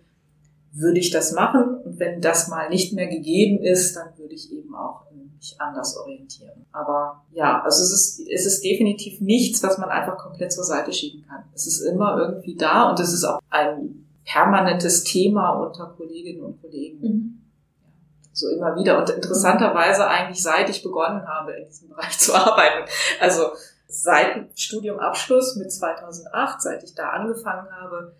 würde ich das machen. Und wenn das mal nicht mehr gegeben ist, dann würde ich eben auch mich anders orientieren. Aber ja, also es ist, es ist definitiv nichts, was man einfach komplett zur Seite schieben kann. Es ist immer irgendwie da und es ist auch ein permanentes Thema unter Kolleginnen und Kollegen. So immer wieder. Und interessanterweise eigentlich seit ich begonnen habe, in diesem Bereich zu arbeiten. Also seit Studiumabschluss mit 2008, seit ich da angefangen habe.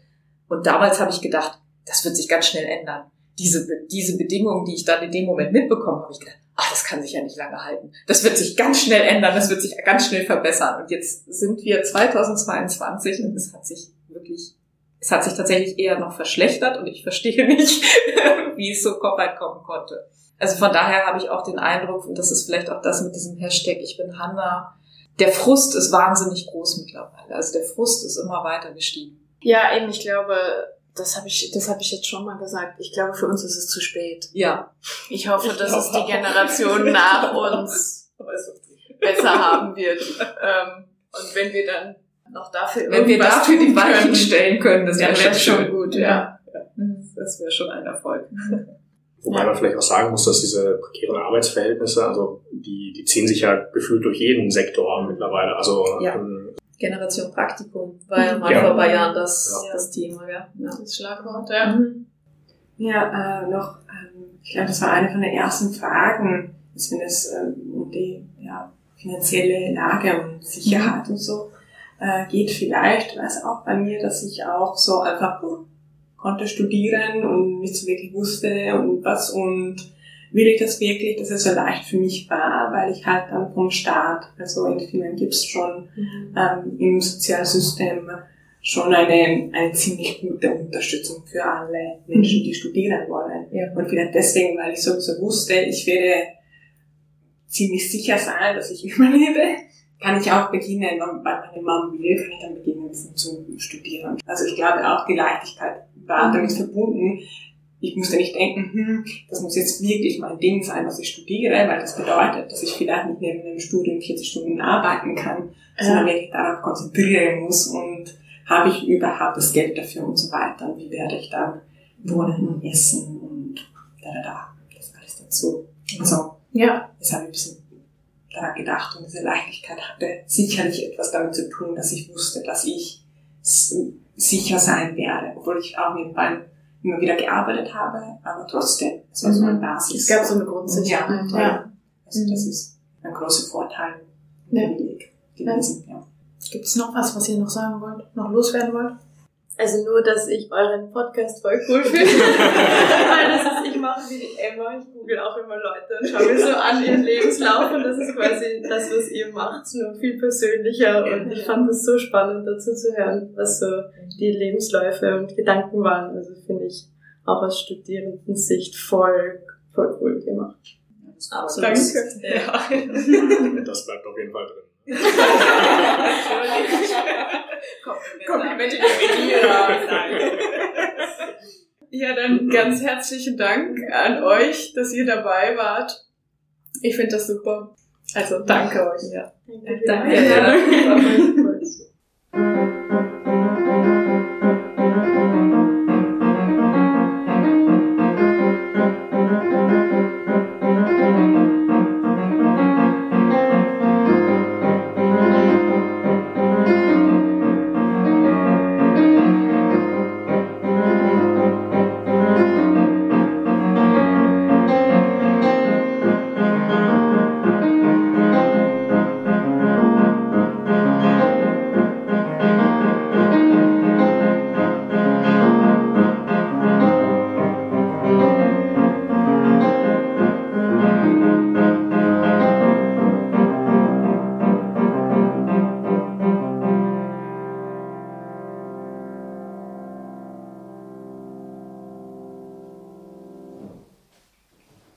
Und damals habe ich gedacht, das wird sich ganz schnell ändern. Diese, diese Bedingungen, die ich dann in dem Moment mitbekommen habe, ich gedacht, ach, das kann sich ja nicht lange halten. Das wird sich ganz schnell ändern, das wird sich ganz schnell verbessern. Und jetzt sind wir 2022 und es hat sich wirklich, es hat sich tatsächlich eher noch verschlechtert und ich verstehe nicht, wie es so weit kommen konnte. Also von daher habe ich auch den Eindruck, und das ist vielleicht auch das mit diesem Hashtag, ich bin Hanna, der Frust ist wahnsinnig groß mittlerweile. Also der Frust ist immer weiter gestiegen. Ja, eben, ich glaube, das habe ich, das habe ich jetzt schon mal gesagt. Ich glaube, für uns ist es zu spät. Ja. Ich hoffe, ich dass es die Generation nach uns besser haben wird. Ähm, und wenn wir dann noch dafür, wenn wir dafür die Weichen stellen können, das wäre wär schon gut. Ja, ja. das wäre schon ein Erfolg. Wobei ja. man vielleicht auch sagen muss, dass diese prekären Arbeitsverhältnisse, also die, die ziehen sich ja gefühlt durch jeden Sektor mittlerweile. Also ja. ähm, Generation Praktikum war ja mal ja. vor ein paar Jahren das, das Thema, ja. Das Schlagwort, ja. Mhm. Ja, äh, noch, ähm, ich glaube, das war eine von den ersten Fragen, dass wenn es äh, um die ja, finanzielle Lage und Sicherheit mhm. und so äh, geht, vielleicht war es auch bei mir, dass ich auch so einfach uh, konnte studieren und nicht so wirklich wusste und was und will ich das wirklich, dass es so leicht für mich war, weil ich halt dann vom Staat, also in Finnland gibt's schon mhm. ähm, im Sozialsystem schon eine, eine ziemlich gute Unterstützung für alle Menschen, mhm. die studieren wollen. Ja. Und vielleicht deswegen, weil ich sowieso wusste, ich werde ziemlich sicher sein, dass ich überlebe, kann ich auch beginnen, weil meine Mom will, kann ich dann beginnen zu studieren. Also ich glaube auch die Leichtigkeit war damit verbunden. Ich musste nicht denken, hm, das muss jetzt wirklich mein Ding sein, was ich studiere, weil das bedeutet, dass ich vielleicht nicht neben einem Studium 40 Stunden arbeiten kann, ja. sondern wirklich darauf konzentrieren muss und habe ich überhaupt das Geld dafür und so weiter und wie werde ich dann wohnen und essen und da, da, da, das alles dazu. Also, ja. das habe ich ein bisschen daran gedacht und diese Leichtigkeit hatte sicherlich etwas damit zu tun, dass ich wusste, dass ich sicher sein werde, obwohl ich auch nebenbei immer wieder gearbeitet habe, aber trotzdem, es war so eine Basis. Es gab so eine Grundsicherheit. Ja, ja. Also das ist ein großer Vorteil ja. gewesen. Ja. Gibt es noch was, was ihr noch sagen wollt, noch loswerden wollt? Also nur, dass ich euren Podcast voll cool finde. Weil das ist, ich mache wie die Emma, ich google auch immer Leute und schaue mir so an ihren Lebenslauf und das ist quasi das, was ihr macht, nur viel persönlicher und ich fand es so spannend dazu zu hören, was so die Lebensläufe und Gedanken waren. Also finde ich auch aus Studierendensicht voll, voll cool gemacht. Absolut. Danke. Ja. Das bleibt auf jeden Fall drin. Komplimente Ja, dann ganz herzlichen Dank an euch, dass ihr dabei wart. Ich finde das super. Also danke euch. Ja. Danke. danke. Ja.